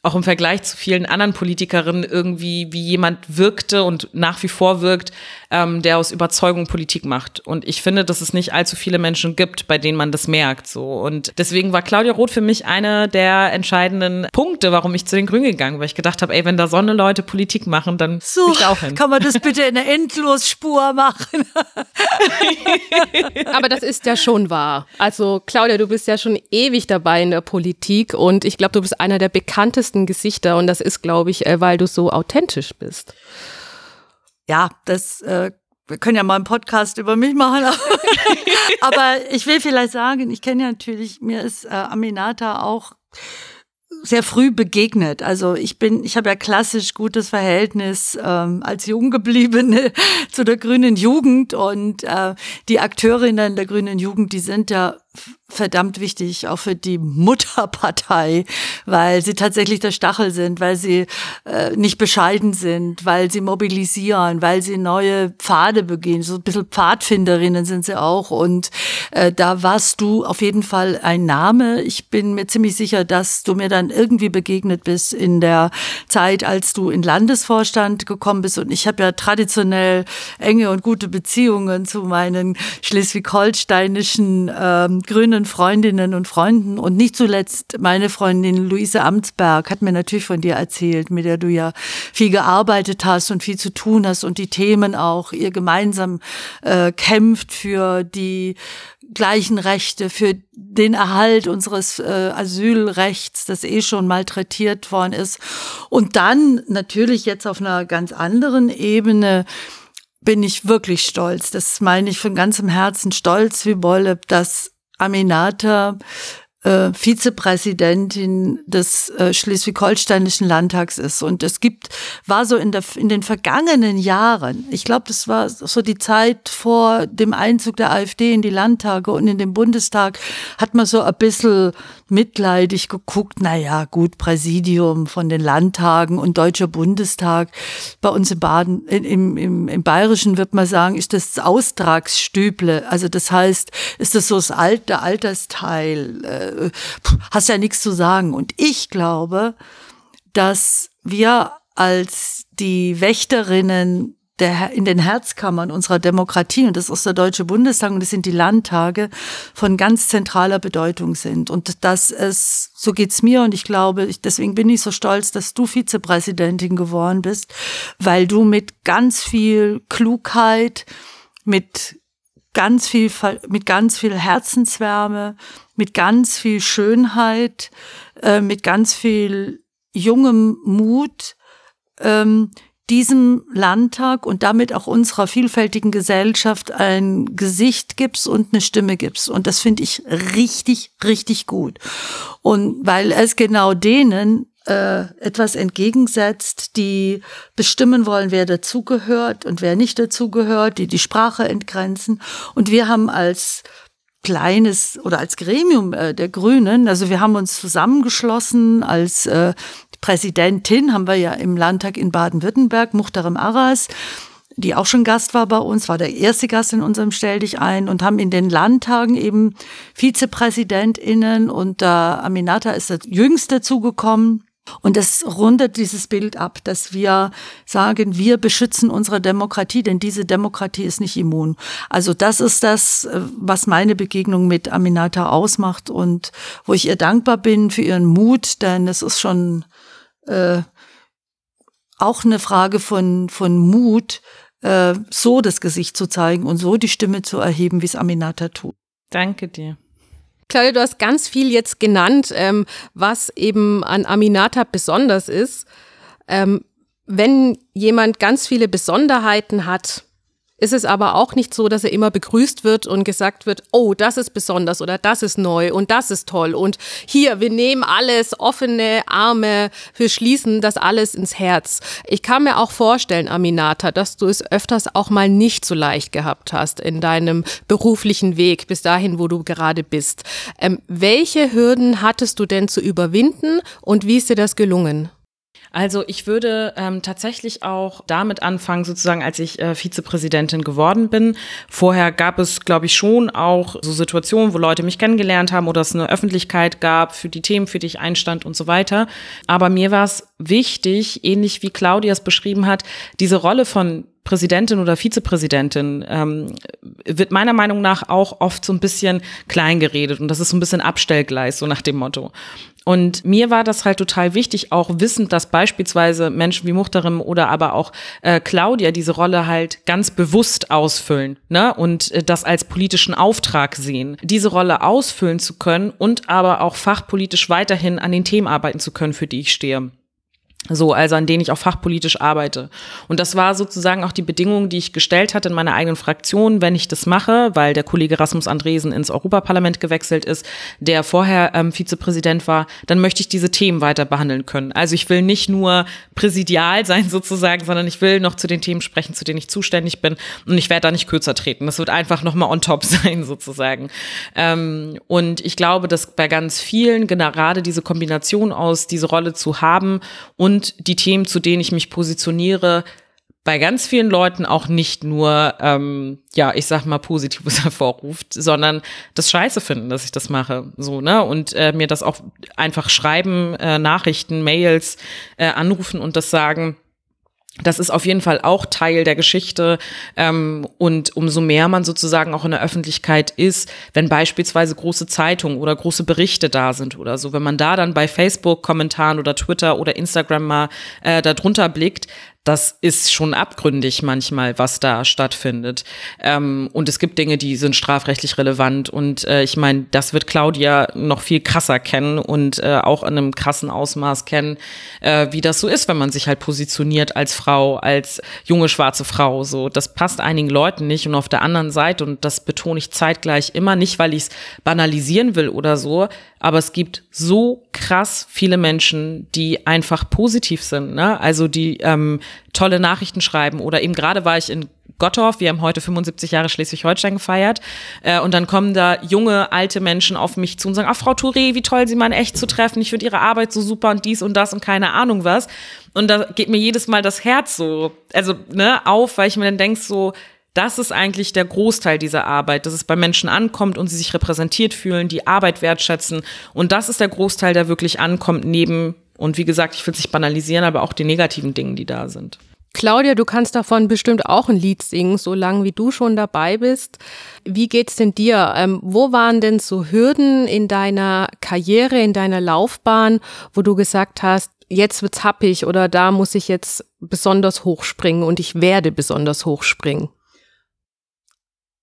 auch im Vergleich zu vielen anderen Politikerinnen irgendwie wie jemand wirkte und nach wie vor wirkt, ähm, der aus Überzeugung Politik macht. Und ich finde, dass es nicht allzu viele Menschen gibt, bei denen man das merkt. So und deswegen war Claudia Roth für mich einer der entscheidenden Punkte, warum ich zu den Grünen gegangen, weil ich gedacht habe, ey, wenn da so eine Leute Politik machen, dann so ich da auch hin. Kann man das bitte in einer Endlosspur machen? Aber das ist ja schon wahr. Also Claudia, du bist ja schon ewig dabei in der Politik und ich glaube, du bist einer der bekanntesten bekanntesten Gesichter und das ist, glaube ich, äh, weil du so authentisch bist. Ja, das äh, wir können ja mal einen Podcast über mich machen. Aber ich will vielleicht sagen, ich kenne ja natürlich, mir ist äh, Aminata auch sehr früh begegnet. Also ich bin, ich habe ja klassisch gutes Verhältnis ähm, als Junggebliebene zu der grünen Jugend und äh, die Akteurinnen der grünen Jugend, die sind ja verdammt wichtig, auch für die Mutterpartei, weil sie tatsächlich der Stachel sind, weil sie äh, nicht bescheiden sind, weil sie mobilisieren, weil sie neue Pfade begehen. So ein bisschen Pfadfinderinnen sind sie auch. Und äh, da warst du auf jeden Fall ein Name. Ich bin mir ziemlich sicher, dass du mir dann irgendwie begegnet bist in der Zeit, als du in Landesvorstand gekommen bist. Und ich habe ja traditionell enge und gute Beziehungen zu meinen schleswig-holsteinischen ähm, grünen Freundinnen und Freunden und nicht zuletzt meine Freundin Luise Amtsberg hat mir natürlich von dir erzählt, mit der du ja viel gearbeitet hast und viel zu tun hast und die Themen auch ihr gemeinsam äh, kämpft für die gleichen Rechte, für den Erhalt unseres äh, Asylrechts, das eh schon malträtiert worden ist. Und dann natürlich jetzt auf einer ganz anderen Ebene bin ich wirklich stolz. Das meine ich von ganzem Herzen stolz wie Bolle, dass Aminata äh, Vizepräsidentin des äh, Schleswig-Holsteinischen Landtags ist. Und es gibt, war so in, der, in den vergangenen Jahren, ich glaube, das war so die Zeit vor dem Einzug der AfD in die Landtage und in den Bundestag, hat man so ein bisschen mitleidig geguckt, na ja, gut, Präsidium von den Landtagen und Deutscher Bundestag. Bei uns im Baden, im, im, im Bayerischen wird man sagen, ist das Austragsstüble. Also das heißt, ist das so das alte Altersteil, äh, äh, hast ja nichts zu sagen. Und ich glaube, dass wir als die Wächterinnen der, in den Herzkammern unserer Demokratie, und das ist der Deutsche Bundestag und das sind die Landtage, von ganz zentraler Bedeutung sind. Und dass es, so geht's mir und ich glaube, ich, deswegen bin ich so stolz, dass du Vizepräsidentin geworden bist, weil du mit ganz viel Klugheit, mit ganz viel, mit ganz viel Herzenswärme, mit ganz viel Schönheit, äh, mit ganz viel jungem Mut ähm, diesem Landtag und damit auch unserer vielfältigen Gesellschaft ein Gesicht gibst und eine Stimme gibst. Und das finde ich richtig, richtig gut. Und weil es genau denen äh, etwas entgegensetzt, die bestimmen wollen, wer dazugehört und wer nicht dazugehört, die die Sprache entgrenzen. Und wir haben als kleines oder als Gremium äh, der Grünen, also wir haben uns zusammengeschlossen als äh, Präsidentin, haben wir ja im Landtag in Baden-Württemberg, Muchterem Arras, die auch schon Gast war bei uns, war der erste Gast in unserem Stell dich ein und haben in den Landtagen eben VizepräsidentInnen und da äh, Aminata ist der jüngste zugekommen. Und das rundet dieses Bild ab, dass wir sagen, wir beschützen unsere Demokratie, denn diese Demokratie ist nicht immun. Also das ist das, äh, was meine Begegnung mit Aminata ausmacht und wo ich ihr dankbar bin für ihren Mut, denn es ist schon äh, auch eine Frage von, von Mut, äh, so das Gesicht zu zeigen und so die Stimme zu erheben, wie es Aminata tut. Danke dir. Claudia, du hast ganz viel jetzt genannt, ähm, was eben an Aminata besonders ist. Ähm, wenn jemand ganz viele Besonderheiten hat, ist es aber auch nicht so, dass er immer begrüßt wird und gesagt wird, oh, das ist besonders oder das ist neu und das ist toll und hier, wir nehmen alles, offene Arme, wir schließen das alles ins Herz. Ich kann mir auch vorstellen, Aminata, dass du es öfters auch mal nicht so leicht gehabt hast in deinem beruflichen Weg bis dahin, wo du gerade bist. Ähm, welche Hürden hattest du denn zu überwinden und wie ist dir das gelungen? Also ich würde ähm, tatsächlich auch damit anfangen, sozusagen, als ich äh, Vizepräsidentin geworden bin. Vorher gab es, glaube ich, schon auch so Situationen, wo Leute mich kennengelernt haben oder es eine Öffentlichkeit gab für die Themen, für die ich einstand und so weiter. Aber mir war es wichtig, ähnlich wie Claudia es beschrieben hat, diese Rolle von Präsidentin oder Vizepräsidentin ähm, wird meiner Meinung nach auch oft so ein bisschen kleingeredet und das ist so ein bisschen Abstellgleis, so nach dem Motto. Und mir war das halt total wichtig, auch wissend, dass beispielsweise Menschen wie Muchterim oder aber auch äh, Claudia diese Rolle halt ganz bewusst ausfüllen ne? und äh, das als politischen Auftrag sehen, diese Rolle ausfüllen zu können und aber auch fachpolitisch weiterhin an den Themen arbeiten zu können, für die ich stehe. So, also an denen ich auch fachpolitisch arbeite. Und das war sozusagen auch die Bedingung, die ich gestellt hatte in meiner eigenen Fraktion, wenn ich das mache, weil der Kollege Rasmus Andresen ins Europaparlament gewechselt ist, der vorher ähm, Vizepräsident war, dann möchte ich diese Themen weiter behandeln können. Also ich will nicht nur präsidial sein sozusagen, sondern ich will noch zu den Themen sprechen, zu denen ich zuständig bin. Und ich werde da nicht kürzer treten. Das wird einfach nochmal on top sein sozusagen. Ähm, und ich glaube, dass bei ganz vielen gerade diese Kombination aus, diese Rolle zu haben und und die Themen, zu denen ich mich positioniere, bei ganz vielen Leuten auch nicht nur, ähm, ja, ich sag mal, Positives hervorruft, sondern das Scheiße finden, dass ich das mache, so, ne, und äh, mir das auch einfach schreiben, äh, Nachrichten, Mails, äh, anrufen und das sagen, das ist auf jeden Fall auch Teil der Geschichte. Ähm, und umso mehr man sozusagen auch in der Öffentlichkeit ist, wenn beispielsweise große Zeitungen oder große Berichte da sind oder so, wenn man da dann bei Facebook Kommentaren oder Twitter oder Instagram mal äh, darunter blickt, das ist schon abgründig manchmal, was da stattfindet. Ähm, und es gibt Dinge, die sind strafrechtlich relevant. Und äh, ich meine, das wird Claudia noch viel krasser kennen und äh, auch in einem krassen Ausmaß kennen, äh, wie das so ist, wenn man sich halt positioniert als Frau, als junge schwarze Frau. So, das passt einigen Leuten nicht. Und auf der anderen Seite, und das betone ich zeitgleich immer, nicht weil ich es banalisieren will oder so, aber es gibt so krass viele Menschen, die einfach positiv sind. Ne? Also die ähm, tolle Nachrichten schreiben. Oder eben gerade war ich in Gottorf, wir haben heute 75 Jahre Schleswig-Holstein gefeiert. Äh, und dann kommen da junge, alte Menschen auf mich zu und sagen, ach Frau Touré, wie toll Sie mal echt zu treffen, ich finde Ihre Arbeit so super und dies und das und keine Ahnung was. Und da geht mir jedes Mal das Herz so, also ne, auf, weil ich mir dann denk so, das ist eigentlich der Großteil dieser Arbeit, dass es bei Menschen ankommt und sie sich repräsentiert fühlen, die Arbeit wertschätzen. Und das ist der Großteil, der wirklich ankommt, neben, und wie gesagt, ich will es nicht banalisieren, aber auch den negativen Dingen, die da sind. Claudia, du kannst davon bestimmt auch ein Lied singen, solange wie du schon dabei bist. Wie geht's denn dir? Ähm, wo waren denn so Hürden in deiner Karriere, in deiner Laufbahn, wo du gesagt hast, jetzt wird's happig oder da muss ich jetzt besonders hochspringen und ich werde besonders hochspringen?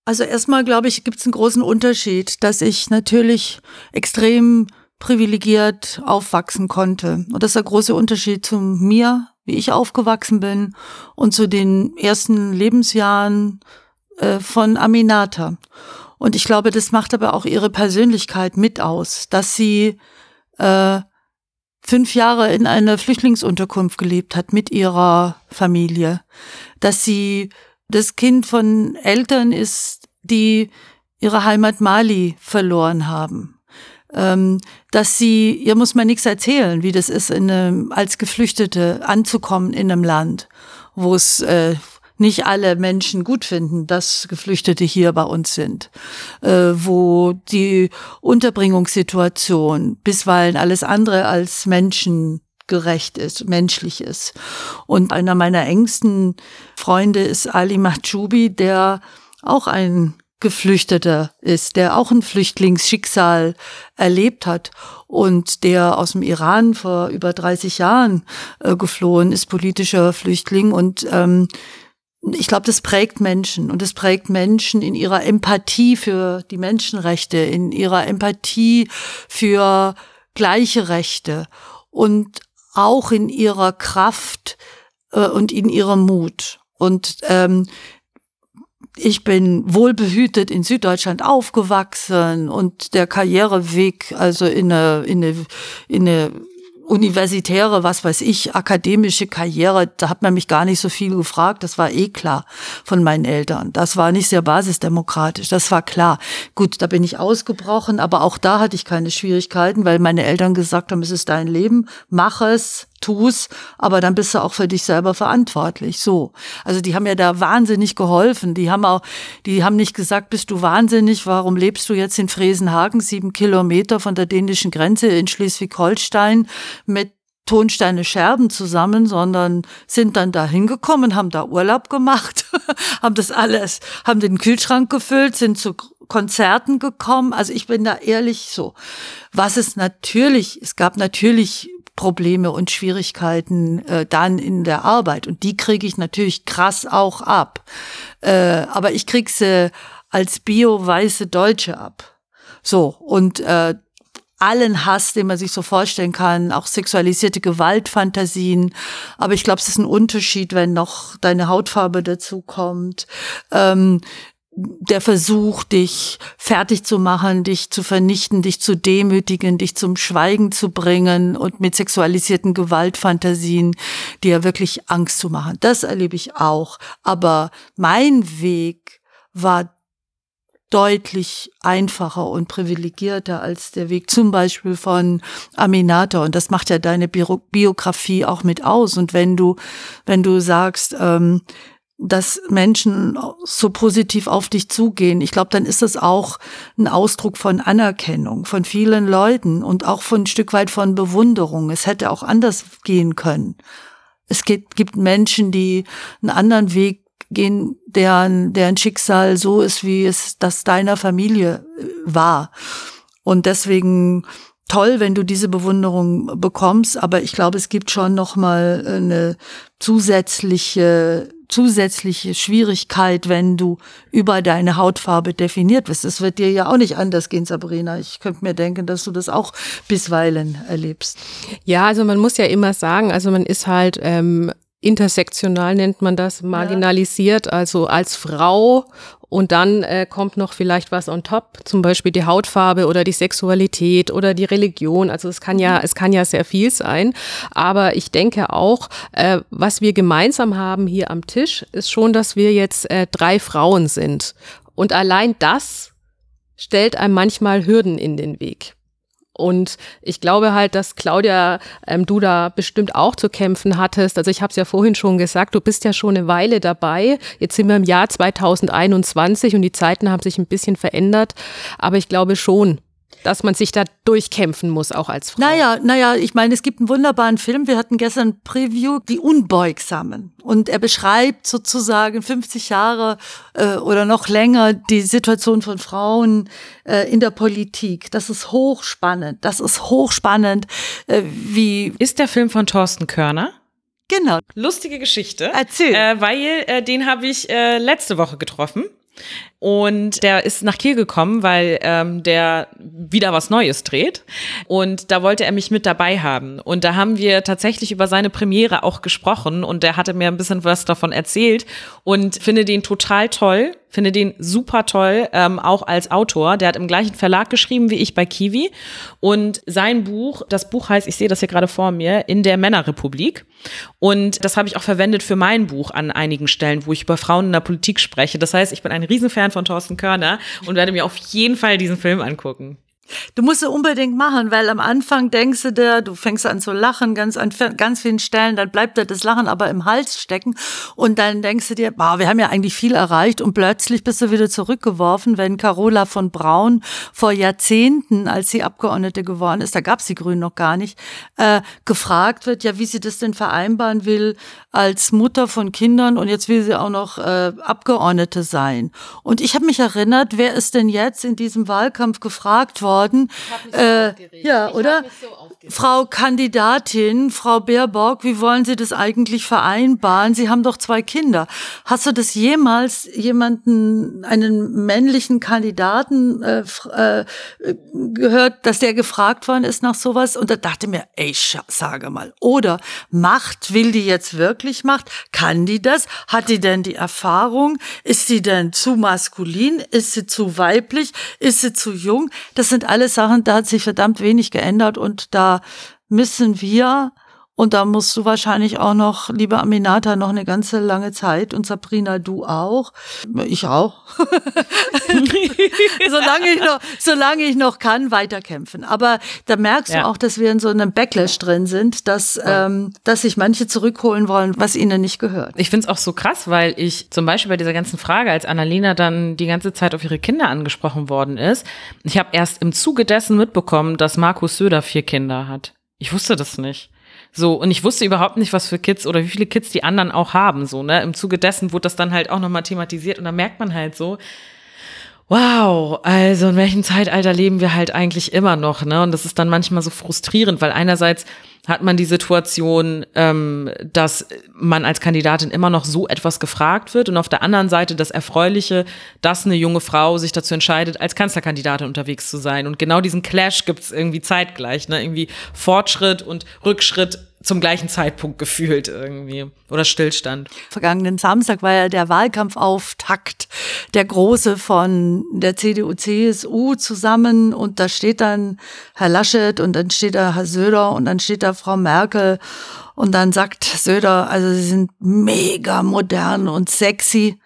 Also erstmal glaube ich, gibt es einen großen Unterschied, dass ich natürlich extrem privilegiert aufwachsen konnte. Und das ist der große Unterschied zu mir, wie ich aufgewachsen bin und zu den ersten Lebensjahren äh, von Aminata. Und ich glaube, das macht aber auch ihre Persönlichkeit mit aus, dass sie äh, fünf Jahre in einer Flüchtlingsunterkunft gelebt hat mit ihrer Familie, dass sie das Kind von Eltern ist, die ihre Heimat Mali verloren haben. Ähm, dass sie, ihr muss man nichts erzählen, wie das ist, in einem, als Geflüchtete anzukommen in einem Land, wo es äh, nicht alle Menschen gut finden, dass Geflüchtete hier bei uns sind, äh, wo die Unterbringungssituation bisweilen alles andere als Menschen gerecht ist, menschlich ist. Und einer meiner engsten Freunde ist Ali Mahjoubi, der auch ein Geflüchteter ist, der auch ein Flüchtlingsschicksal erlebt hat und der aus dem Iran vor über 30 Jahren äh, geflohen ist, politischer Flüchtling und ähm, ich glaube, das prägt Menschen und es prägt Menschen in ihrer Empathie für die Menschenrechte, in ihrer Empathie für gleiche Rechte und auch in ihrer Kraft äh, und in ihrem Mut. Und ähm, ich bin wohlbehütet in Süddeutschland aufgewachsen und der Karriereweg, also in eine, in eine, in eine universitäre, was weiß ich, akademische Karriere, da hat man mich gar nicht so viel gefragt. Das war eh klar von meinen Eltern. Das war nicht sehr basisdemokratisch. Das war klar. Gut, da bin ich ausgebrochen, aber auch da hatte ich keine Schwierigkeiten, weil meine Eltern gesagt haben, es ist dein Leben, mach es, tu's, aber dann bist du auch für dich selber verantwortlich. So. Also die haben ja da wahnsinnig geholfen. Die haben auch, die haben nicht gesagt, bist du wahnsinnig, warum lebst du jetzt in Fresenhagen, sieben Kilometer von der dänischen Grenze in Schleswig-Holstein mit Tonsteine Scherben zusammen, sondern sind dann da hingekommen, haben da Urlaub gemacht, haben das alles, haben den Kühlschrank gefüllt, sind zu Konzerten gekommen. Also ich bin da ehrlich so. Was es natürlich, es gab natürlich Probleme und Schwierigkeiten äh, dann in der Arbeit. Und die kriege ich natürlich krass auch ab. Äh, aber ich krieg sie als bio-weiße Deutsche ab. So, und äh, allen Hass, den man sich so vorstellen kann, auch sexualisierte Gewaltfantasien. Aber ich glaube, es ist ein Unterschied, wenn noch deine Hautfarbe dazu kommt. Ähm, der Versuch, dich fertig zu machen, dich zu vernichten, dich zu demütigen, dich zum Schweigen zu bringen und mit sexualisierten Gewaltfantasien dir wirklich Angst zu machen. Das erlebe ich auch. Aber mein Weg war deutlich einfacher und privilegierter als der Weg zum Beispiel von Aminata. Und das macht ja deine Biografie auch mit aus. Und wenn du, wenn du sagst, ähm, dass Menschen so positiv auf dich zugehen. Ich glaube, dann ist es auch ein Ausdruck von Anerkennung von vielen Leuten und auch von ein Stück weit von Bewunderung. Es hätte auch anders gehen können. Es gibt, gibt Menschen, die einen anderen Weg gehen, deren, deren Schicksal so ist, wie es das deiner Familie äh, war. Und deswegen toll, wenn du diese Bewunderung bekommst, aber ich glaube, es gibt schon noch mal eine zusätzliche zusätzliche Schwierigkeit, wenn du über deine Hautfarbe definiert wirst. Es wird dir ja auch nicht anders gehen, Sabrina. Ich könnte mir denken, dass du das auch bisweilen erlebst. Ja, also man muss ja immer sagen, also man ist halt ähm, intersektional nennt man das, marginalisiert, ja. also als Frau und dann äh, kommt noch vielleicht was on top, zum Beispiel die Hautfarbe oder die Sexualität oder die Religion. Also es kann ja, mhm. es kann ja sehr viel sein. Aber ich denke auch, äh, was wir gemeinsam haben hier am Tisch, ist schon, dass wir jetzt äh, drei Frauen sind. Und allein das stellt einem manchmal Hürden in den Weg. Und ich glaube halt, dass Claudia, ähm, du da bestimmt auch zu kämpfen hattest. Also ich habe es ja vorhin schon gesagt, du bist ja schon eine Weile dabei. Jetzt sind wir im Jahr 2021 und die Zeiten haben sich ein bisschen verändert. Aber ich glaube schon, dass man sich da durchkämpfen muss, auch als Frau. Naja, naja, ich meine, es gibt einen wunderbaren Film. Wir hatten gestern ein Preview, Die Unbeugsamen. Und er beschreibt sozusagen 50 Jahre äh, oder noch länger die Situation von Frauen äh, in der Politik. Das ist hochspannend. Das ist hochspannend, äh, wie. Ist der Film von Thorsten Körner? Genau. Lustige Geschichte. Erzähl. Äh, weil äh, den habe ich äh, letzte Woche getroffen. Und der ist nach Kiel gekommen, weil ähm, der wieder was Neues dreht. Und da wollte er mich mit dabei haben. Und da haben wir tatsächlich über seine Premiere auch gesprochen. Und der hatte mir ein bisschen was davon erzählt. Und finde den total toll. Finde den super toll, ähm, auch als Autor. Der hat im gleichen Verlag geschrieben wie ich bei Kiwi. Und sein Buch, das Buch heißt, ich sehe das hier gerade vor mir, In der Männerrepublik. Und das habe ich auch verwendet für mein Buch an einigen Stellen, wo ich über Frauen in der Politik spreche. Das heißt, ich bin ein Riesenfan von Thorsten Körner und werde mir auf jeden Fall diesen Film angucken. Du musst es unbedingt machen, weil am Anfang denkst du dir, du fängst an zu lachen, ganz an ganz vielen Stellen, dann bleibt dir das Lachen aber im Hals stecken und dann denkst du dir, boah, wir haben ja eigentlich viel erreicht und plötzlich bist du wieder zurückgeworfen, wenn Carola von Braun vor Jahrzehnten, als sie Abgeordnete geworden ist, da gab's die Grünen noch gar nicht, äh, gefragt wird, ja, wie sie das denn vereinbaren will als Mutter von Kindern und jetzt will sie auch noch äh, Abgeordnete sein. Und ich habe mich erinnert, wer ist denn jetzt in diesem Wahlkampf gefragt worden? Worden. Äh, ja, oder? So Frau Kandidatin, Frau Baerbock, wie wollen Sie das eigentlich vereinbaren? Sie haben doch zwei Kinder. Hast du das jemals jemanden, einen männlichen Kandidaten äh, äh, gehört, dass der gefragt worden ist nach sowas? Und da dachte mir, ey, sage mal. Oder Macht, will die jetzt wirklich Macht? Kann die das? Hat die denn die Erfahrung? Ist sie denn zu maskulin? Ist sie zu weiblich? Ist sie zu jung? Das sind alles Sachen, da hat sich verdammt wenig geändert und da müssen wir und da musst du wahrscheinlich auch noch, liebe Aminata, noch eine ganze lange Zeit und Sabrina, du auch. Ich auch. solange, ich noch, solange ich noch kann, weiterkämpfen. Aber da merkst ja. du auch, dass wir in so einem Backlash drin sind, dass, ähm, dass sich manche zurückholen wollen, was ihnen nicht gehört. Ich finde es auch so krass, weil ich zum Beispiel bei dieser ganzen Frage, als Annalena dann die ganze Zeit auf ihre Kinder angesprochen worden ist, ich habe erst im Zuge dessen mitbekommen, dass Markus Söder vier Kinder hat. Ich wusste das nicht. So, und ich wusste überhaupt nicht, was für Kids oder wie viele Kids die anderen auch haben, so, ne? Im Zuge dessen wurde das dann halt auch nochmal thematisiert und da merkt man halt so, wow, also in welchem Zeitalter leben wir halt eigentlich immer noch, ne? Und das ist dann manchmal so frustrierend, weil einerseits hat man die Situation, ähm, dass man als Kandidatin immer noch so etwas gefragt wird und auf der anderen Seite das Erfreuliche, dass eine junge Frau sich dazu entscheidet, als Kanzlerkandidatin unterwegs zu sein. Und genau diesen Clash gibt's irgendwie zeitgleich, ne? Irgendwie Fortschritt und Rückschritt zum gleichen Zeitpunkt gefühlt irgendwie oder Stillstand. Vergangenen Samstag war ja der Wahlkampfauftakt, der große von der CDU, CSU zusammen und da steht dann Herr Laschet und dann steht da Herr Söder und dann steht da Frau Merkel und dann sagt Söder, also sie sind mega modern und sexy.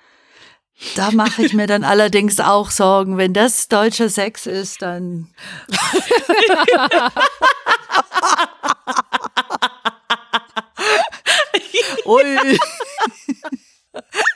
Da mache ich mir dann allerdings auch Sorgen. Wenn das deutscher Sex ist, dann. Ui.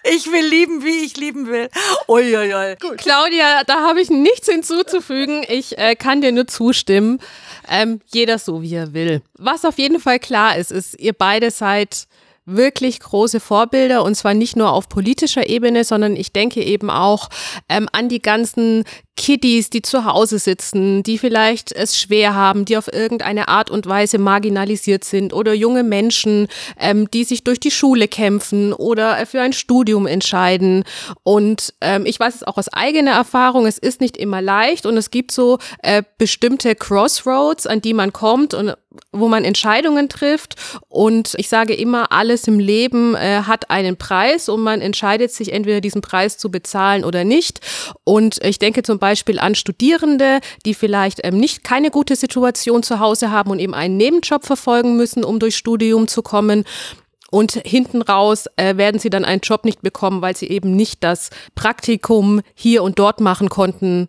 Ich will lieben, wie ich lieben will. Uiuiui. Ui, ui. Claudia, da habe ich nichts hinzuzufügen. Ich äh, kann dir nur zustimmen. Ähm, jeder so, wie er will. Was auf jeden Fall klar ist, ist, ihr beide seid wirklich große Vorbilder und zwar nicht nur auf politischer Ebene, sondern ich denke eben auch ähm, an die ganzen Kiddies, die zu Hause sitzen, die vielleicht es schwer haben, die auf irgendeine Art und Weise marginalisiert sind oder junge Menschen, ähm, die sich durch die Schule kämpfen oder für ein Studium entscheiden. Und ähm, ich weiß es auch aus eigener Erfahrung, es ist nicht immer leicht und es gibt so äh, bestimmte Crossroads, an die man kommt und wo man Entscheidungen trifft. Und ich sage immer, alles im Leben äh, hat einen Preis und man entscheidet sich entweder diesen Preis zu bezahlen oder nicht. Und ich denke zum Beispiel, an Studierende, die vielleicht ähm, nicht keine gute Situation zu Hause haben und eben einen Nebenjob verfolgen müssen, um durchs Studium zu kommen. Und hinten raus äh, werden sie dann einen Job nicht bekommen, weil sie eben nicht das Praktikum hier und dort machen konnten,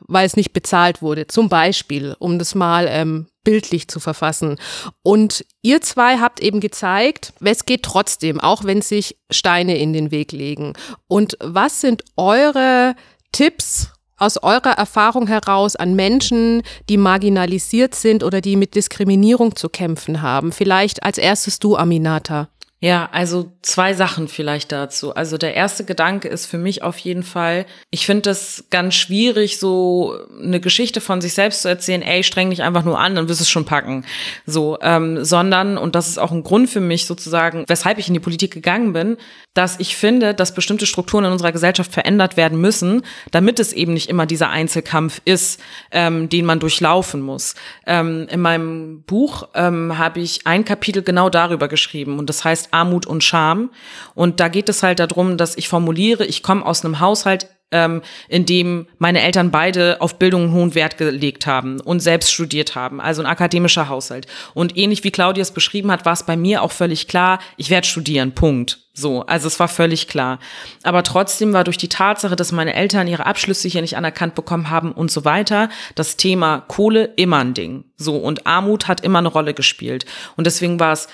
weil es nicht bezahlt wurde. Zum Beispiel, um das mal ähm, bildlich zu verfassen. Und ihr zwei habt eben gezeigt, es geht trotzdem, auch wenn sich Steine in den Weg legen. Und was sind eure Tipps aus eurer Erfahrung heraus an Menschen, die marginalisiert sind oder die mit Diskriminierung zu kämpfen haben? Vielleicht als erstes du, Aminata. Ja, also zwei Sachen vielleicht dazu. Also der erste Gedanke ist für mich auf jeden Fall, ich finde es ganz schwierig, so eine Geschichte von sich selbst zu erzählen, ey, streng dich einfach nur an, dann wirst du es schon packen. So, ähm, sondern, und das ist auch ein Grund für mich sozusagen, weshalb ich in die Politik gegangen bin, dass ich finde, dass bestimmte Strukturen in unserer Gesellschaft verändert werden müssen, damit es eben nicht immer dieser Einzelkampf ist, ähm, den man durchlaufen muss. Ähm, in meinem Buch ähm, habe ich ein Kapitel genau darüber geschrieben und das heißt Armut und Scham. Und da geht es halt darum, dass ich formuliere, ich komme aus einem Haushalt, ähm, in dem meine Eltern beide auf Bildung einen hohen Wert gelegt haben und selbst studiert haben, also ein akademischer Haushalt. Und ähnlich wie Claudia es beschrieben hat, war es bei mir auch völlig klar, ich werde studieren, Punkt. So, also es war völlig klar. Aber trotzdem war durch die Tatsache, dass meine Eltern ihre Abschlüsse hier nicht anerkannt bekommen haben und so weiter, das Thema Kohle immer ein Ding. So, und Armut hat immer eine Rolle gespielt. Und deswegen war es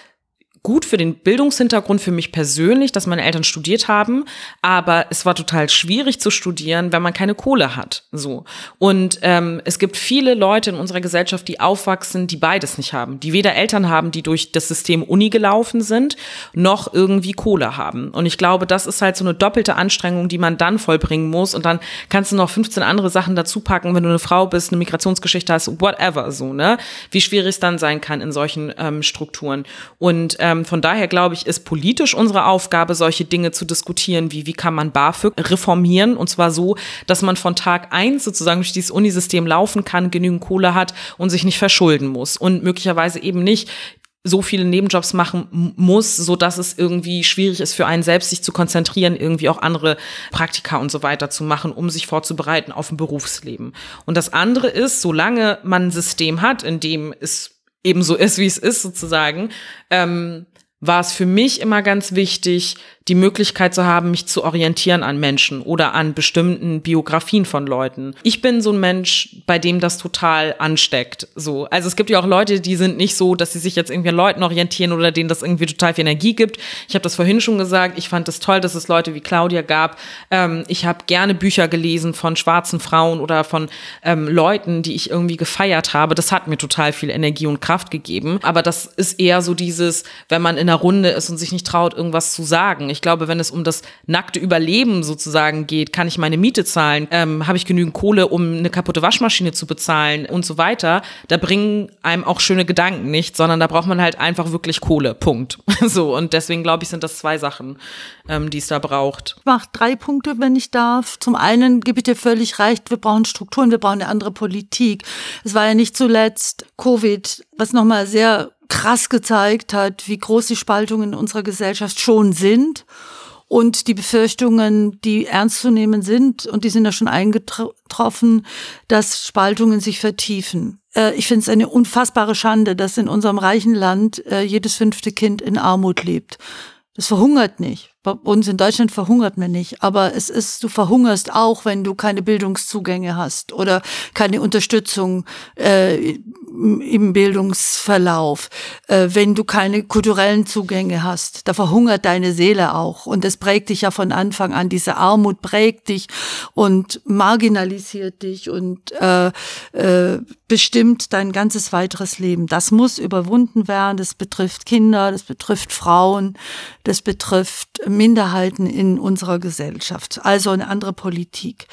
gut für den Bildungshintergrund für mich persönlich, dass meine Eltern studiert haben, aber es war total schwierig zu studieren, wenn man keine Kohle hat. So und ähm, es gibt viele Leute in unserer Gesellschaft, die aufwachsen, die beides nicht haben, die weder Eltern haben, die durch das System Uni gelaufen sind, noch irgendwie Kohle haben. Und ich glaube, das ist halt so eine doppelte Anstrengung, die man dann vollbringen muss. Und dann kannst du noch 15 andere Sachen dazu packen, wenn du eine Frau bist, eine Migrationsgeschichte hast, whatever so ne, wie schwierig es dann sein kann in solchen ähm, Strukturen. Und ähm, ähm, von daher glaube ich, ist politisch unsere Aufgabe, solche Dinge zu diskutieren, wie wie kann man BAföG reformieren und zwar so, dass man von Tag eins sozusagen durch dieses Unisystem laufen kann, genügend Kohle hat und sich nicht verschulden muss und möglicherweise eben nicht so viele Nebenjobs machen muss, so dass es irgendwie schwierig ist für einen selbst, sich zu konzentrieren, irgendwie auch andere Praktika und so weiter zu machen, um sich vorzubereiten auf ein Berufsleben. Und das andere ist, solange man ein System hat, in dem es eben so ist, wie es ist sozusagen, ähm, war es für mich immer ganz wichtig, die Möglichkeit zu haben, mich zu orientieren an Menschen oder an bestimmten Biografien von Leuten. Ich bin so ein Mensch, bei dem das total ansteckt. So, also es gibt ja auch Leute, die sind nicht so, dass sie sich jetzt irgendwie an Leuten orientieren oder denen das irgendwie total viel Energie gibt. Ich habe das vorhin schon gesagt. Ich fand es das toll, dass es Leute wie Claudia gab. Ähm, ich habe gerne Bücher gelesen von schwarzen Frauen oder von ähm, Leuten, die ich irgendwie gefeiert habe. Das hat mir total viel Energie und Kraft gegeben. Aber das ist eher so dieses, wenn man in einer Runde ist und sich nicht traut, irgendwas zu sagen ich glaube, wenn es um das nackte Überleben sozusagen geht, kann ich meine Miete zahlen, ähm, habe ich genügend Kohle, um eine kaputte Waschmaschine zu bezahlen und so weiter. Da bringen einem auch schöne Gedanken nicht, sondern da braucht man halt einfach wirklich Kohle. Punkt. so und deswegen glaube ich, sind das zwei Sachen, ähm, die es da braucht. Ich mache drei Punkte, wenn ich darf. Zum einen gebe ich dir völlig recht, wir brauchen Strukturen, wir brauchen eine andere Politik. Es war ja nicht zuletzt Covid, was nochmal sehr krass gezeigt hat, wie groß die Spaltungen in unserer Gesellschaft schon sind und die Befürchtungen, die ernst zu nehmen sind, und die sind ja schon eingetroffen, dass Spaltungen sich vertiefen. Äh, ich finde es eine unfassbare Schande, dass in unserem reichen Land äh, jedes fünfte Kind in Armut lebt. Das verhungert nicht. Bei uns in Deutschland verhungert man nicht, aber es ist, du verhungerst auch, wenn du keine Bildungszugänge hast oder keine Unterstützung äh, im Bildungsverlauf, äh, wenn du keine kulturellen Zugänge hast. Da verhungert deine Seele auch und das prägt dich ja von Anfang an. Diese Armut prägt dich und marginalisiert dich und äh, äh, bestimmt dein ganzes weiteres Leben. Das muss überwunden werden. Das betrifft Kinder, das betrifft Frauen, das betrifft Minderheiten in unserer Gesellschaft. Also eine andere Politik.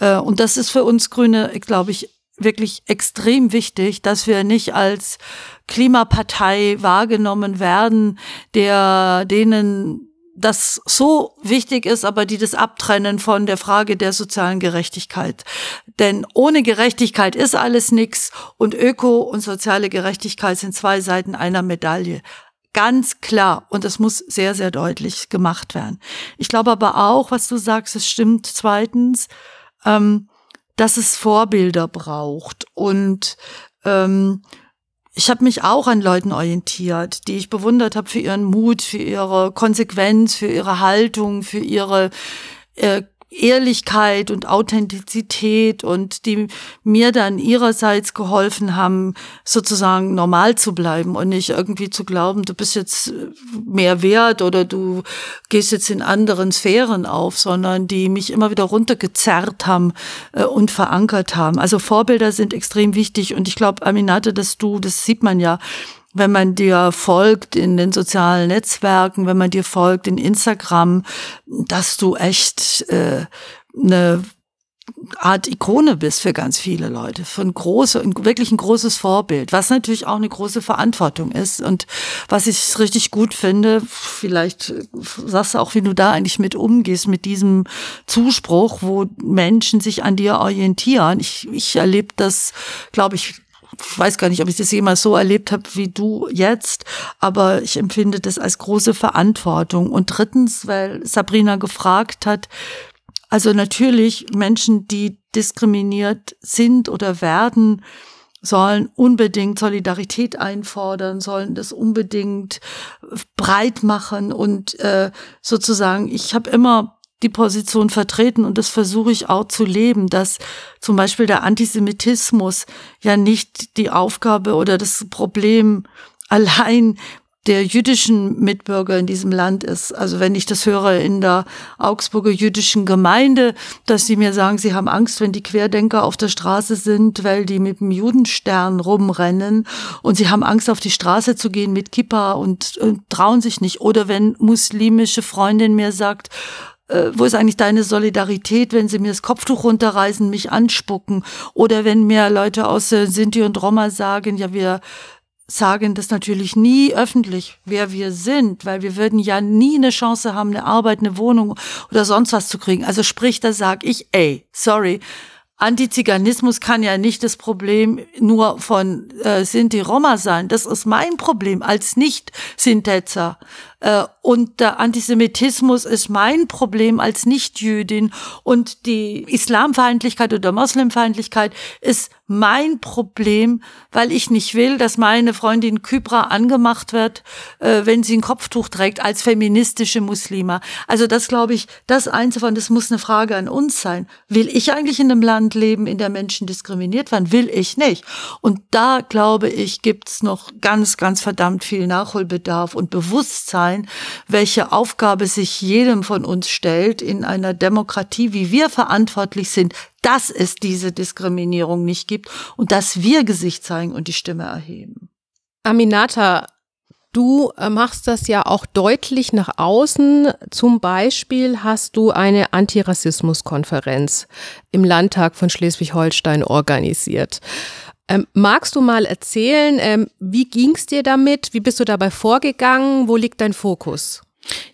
Äh, und das ist für uns Grüne, glaube ich, wirklich extrem wichtig, dass wir nicht als Klimapartei wahrgenommen werden, der denen das so wichtig ist, aber die das abtrennen von der Frage der sozialen Gerechtigkeit. Denn ohne Gerechtigkeit ist alles nichts und Öko und soziale Gerechtigkeit sind zwei Seiten einer Medaille. Ganz klar. Und das muss sehr, sehr deutlich gemacht werden. Ich glaube aber auch, was du sagst, es stimmt zweitens, ähm, dass es Vorbilder braucht. Und ähm, ich habe mich auch an Leuten orientiert, die ich bewundert habe für ihren Mut, für ihre Konsequenz, für ihre Haltung, für ihre äh, Ehrlichkeit und Authentizität und die mir dann ihrerseits geholfen haben, sozusagen normal zu bleiben und nicht irgendwie zu glauben, du bist jetzt mehr wert oder du gehst jetzt in anderen Sphären auf, sondern die mich immer wieder runtergezerrt haben äh, und verankert haben. Also Vorbilder sind extrem wichtig und ich glaube, Aminate, dass du, das sieht man ja, wenn man dir folgt in den sozialen Netzwerken, wenn man dir folgt in Instagram, dass du echt äh, eine Art Ikone bist für ganz viele Leute, von große, wirklich ein großes Vorbild, was natürlich auch eine große Verantwortung ist und was ich richtig gut finde, vielleicht sagst du auch, wie du da eigentlich mit umgehst, mit diesem Zuspruch, wo Menschen sich an dir orientieren. Ich, ich erlebe das, glaube ich, ich weiß gar nicht, ob ich das jemals so erlebt habe wie du jetzt, aber ich empfinde das als große Verantwortung. Und drittens, weil Sabrina gefragt hat, also natürlich Menschen, die diskriminiert sind oder werden, sollen unbedingt Solidarität einfordern, sollen das unbedingt breit machen und äh, sozusagen, ich habe immer die Position vertreten und das versuche ich auch zu leben, dass zum Beispiel der Antisemitismus ja nicht die Aufgabe oder das Problem allein der jüdischen Mitbürger in diesem Land ist. Also wenn ich das höre in der Augsburger jüdischen Gemeinde, dass sie mir sagen, sie haben Angst, wenn die Querdenker auf der Straße sind, weil die mit dem Judenstern rumrennen und sie haben Angst, auf die Straße zu gehen mit Kippa und, und trauen sich nicht. Oder wenn muslimische Freundin mir sagt, äh, wo ist eigentlich deine Solidarität, wenn sie mir das Kopftuch runterreißen, mich anspucken? Oder wenn mir Leute aus äh, Sinti und Roma sagen, ja, wir sagen das natürlich nie öffentlich, wer wir sind, weil wir würden ja nie eine Chance haben, eine Arbeit, eine Wohnung oder sonst was zu kriegen. Also sprich, da sag ich, ey, sorry, Antiziganismus kann ja nicht das Problem nur von äh, Sinti Roma sein. Das ist mein Problem als Nicht-Sintetzer. Äh, und der Antisemitismus ist mein Problem als Nichtjüdin und die Islamfeindlichkeit oder Moslemfeindlichkeit ist mein Problem, weil ich nicht will, dass meine Freundin Kybra angemacht wird, äh, wenn sie ein Kopftuch trägt als feministische Muslima. Also das glaube ich, das einzufahren, das muss eine Frage an uns sein. Will ich eigentlich in einem Land leben, in der Menschen diskriminiert werden? Will ich nicht. Und da glaube ich, gibt's noch ganz, ganz verdammt viel Nachholbedarf und Bewusstsein sein, welche Aufgabe sich jedem von uns stellt in einer Demokratie, wie wir verantwortlich sind, dass es diese Diskriminierung nicht gibt und dass wir Gesicht zeigen und die Stimme erheben. Aminata, Du äh, machst das ja auch deutlich nach außen. Zum Beispiel hast du eine Antirassismuskonferenz im Landtag von Schleswig-Holstein organisiert. Ähm, magst du mal erzählen, ähm, wie ging's dir damit? Wie bist du dabei vorgegangen? Wo liegt dein Fokus?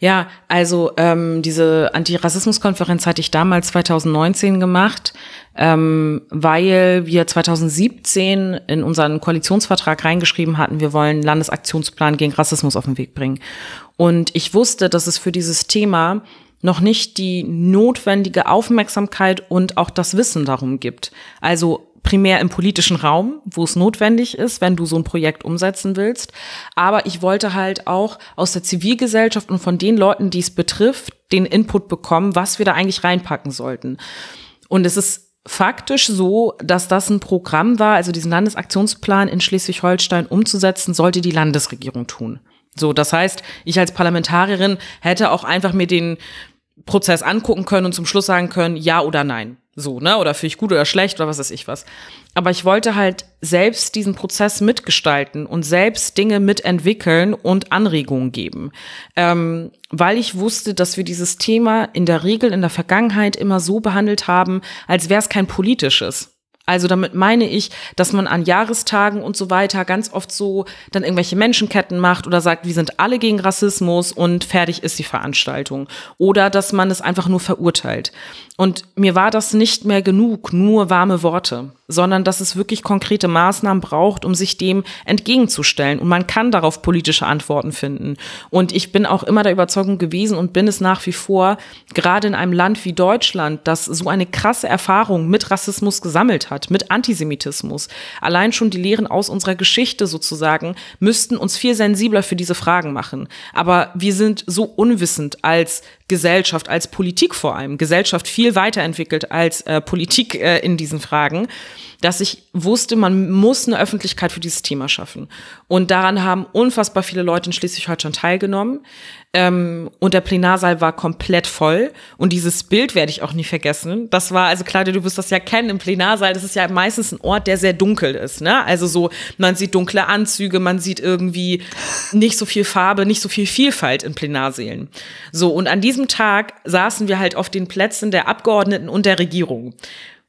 Ja, also ähm, diese Antirassismuskonferenz hatte ich damals 2019 gemacht, ähm, weil wir 2017 in unseren Koalitionsvertrag reingeschrieben hatten, wir wollen Landesaktionsplan gegen Rassismus auf den Weg bringen. Und ich wusste, dass es für dieses Thema noch nicht die notwendige Aufmerksamkeit und auch das Wissen darum gibt. Also primär im politischen Raum, wo es notwendig ist, wenn du so ein Projekt umsetzen willst. Aber ich wollte halt auch aus der Zivilgesellschaft und von den Leuten, die es betrifft, den Input bekommen, was wir da eigentlich reinpacken sollten. Und es ist faktisch so, dass das ein Programm war, also diesen Landesaktionsplan in Schleswig-Holstein umzusetzen, sollte die Landesregierung tun. So, das heißt, ich als Parlamentarierin hätte auch einfach mir den Prozess angucken können und zum Schluss sagen können, ja oder nein. So, ne? Oder finde ich gut oder schlecht oder was weiß ich was. Aber ich wollte halt selbst diesen Prozess mitgestalten und selbst Dinge mitentwickeln und Anregungen geben. Ähm, weil ich wusste, dass wir dieses Thema in der Regel in der Vergangenheit immer so behandelt haben, als wäre es kein politisches. Also damit meine ich, dass man an Jahrestagen und so weiter ganz oft so dann irgendwelche Menschenketten macht oder sagt, wir sind alle gegen Rassismus und fertig ist die Veranstaltung. Oder dass man es einfach nur verurteilt. Und mir war das nicht mehr genug, nur warme Worte, sondern dass es wirklich konkrete Maßnahmen braucht, um sich dem entgegenzustellen. Und man kann darauf politische Antworten finden. Und ich bin auch immer der Überzeugung gewesen und bin es nach wie vor, gerade in einem Land wie Deutschland, das so eine krasse Erfahrung mit Rassismus gesammelt hat, mit Antisemitismus. Allein schon die Lehren aus unserer Geschichte sozusagen müssten uns viel sensibler für diese Fragen machen. Aber wir sind so unwissend als Gesellschaft, als Politik vor allem, Gesellschaft viel weiterentwickelt als äh, Politik äh, in diesen Fragen, dass ich wusste, man muss eine Öffentlichkeit für dieses Thema schaffen. Und daran haben unfassbar viele Leute in Schleswig-Holstein teilgenommen. Ähm, und der Plenarsaal war komplett voll. Und dieses Bild werde ich auch nie vergessen. Das war, also Claudia, du wirst das ja kennen, im Plenarsaal, das ist ja meistens ein Ort, der sehr dunkel ist. Ne? Also so, man sieht dunkle Anzüge, man sieht irgendwie nicht so viel Farbe, nicht so viel Vielfalt in Plenarsälen. So, und an diesem Tag saßen wir halt auf den Plätzen der Abgeordneten und der Regierung.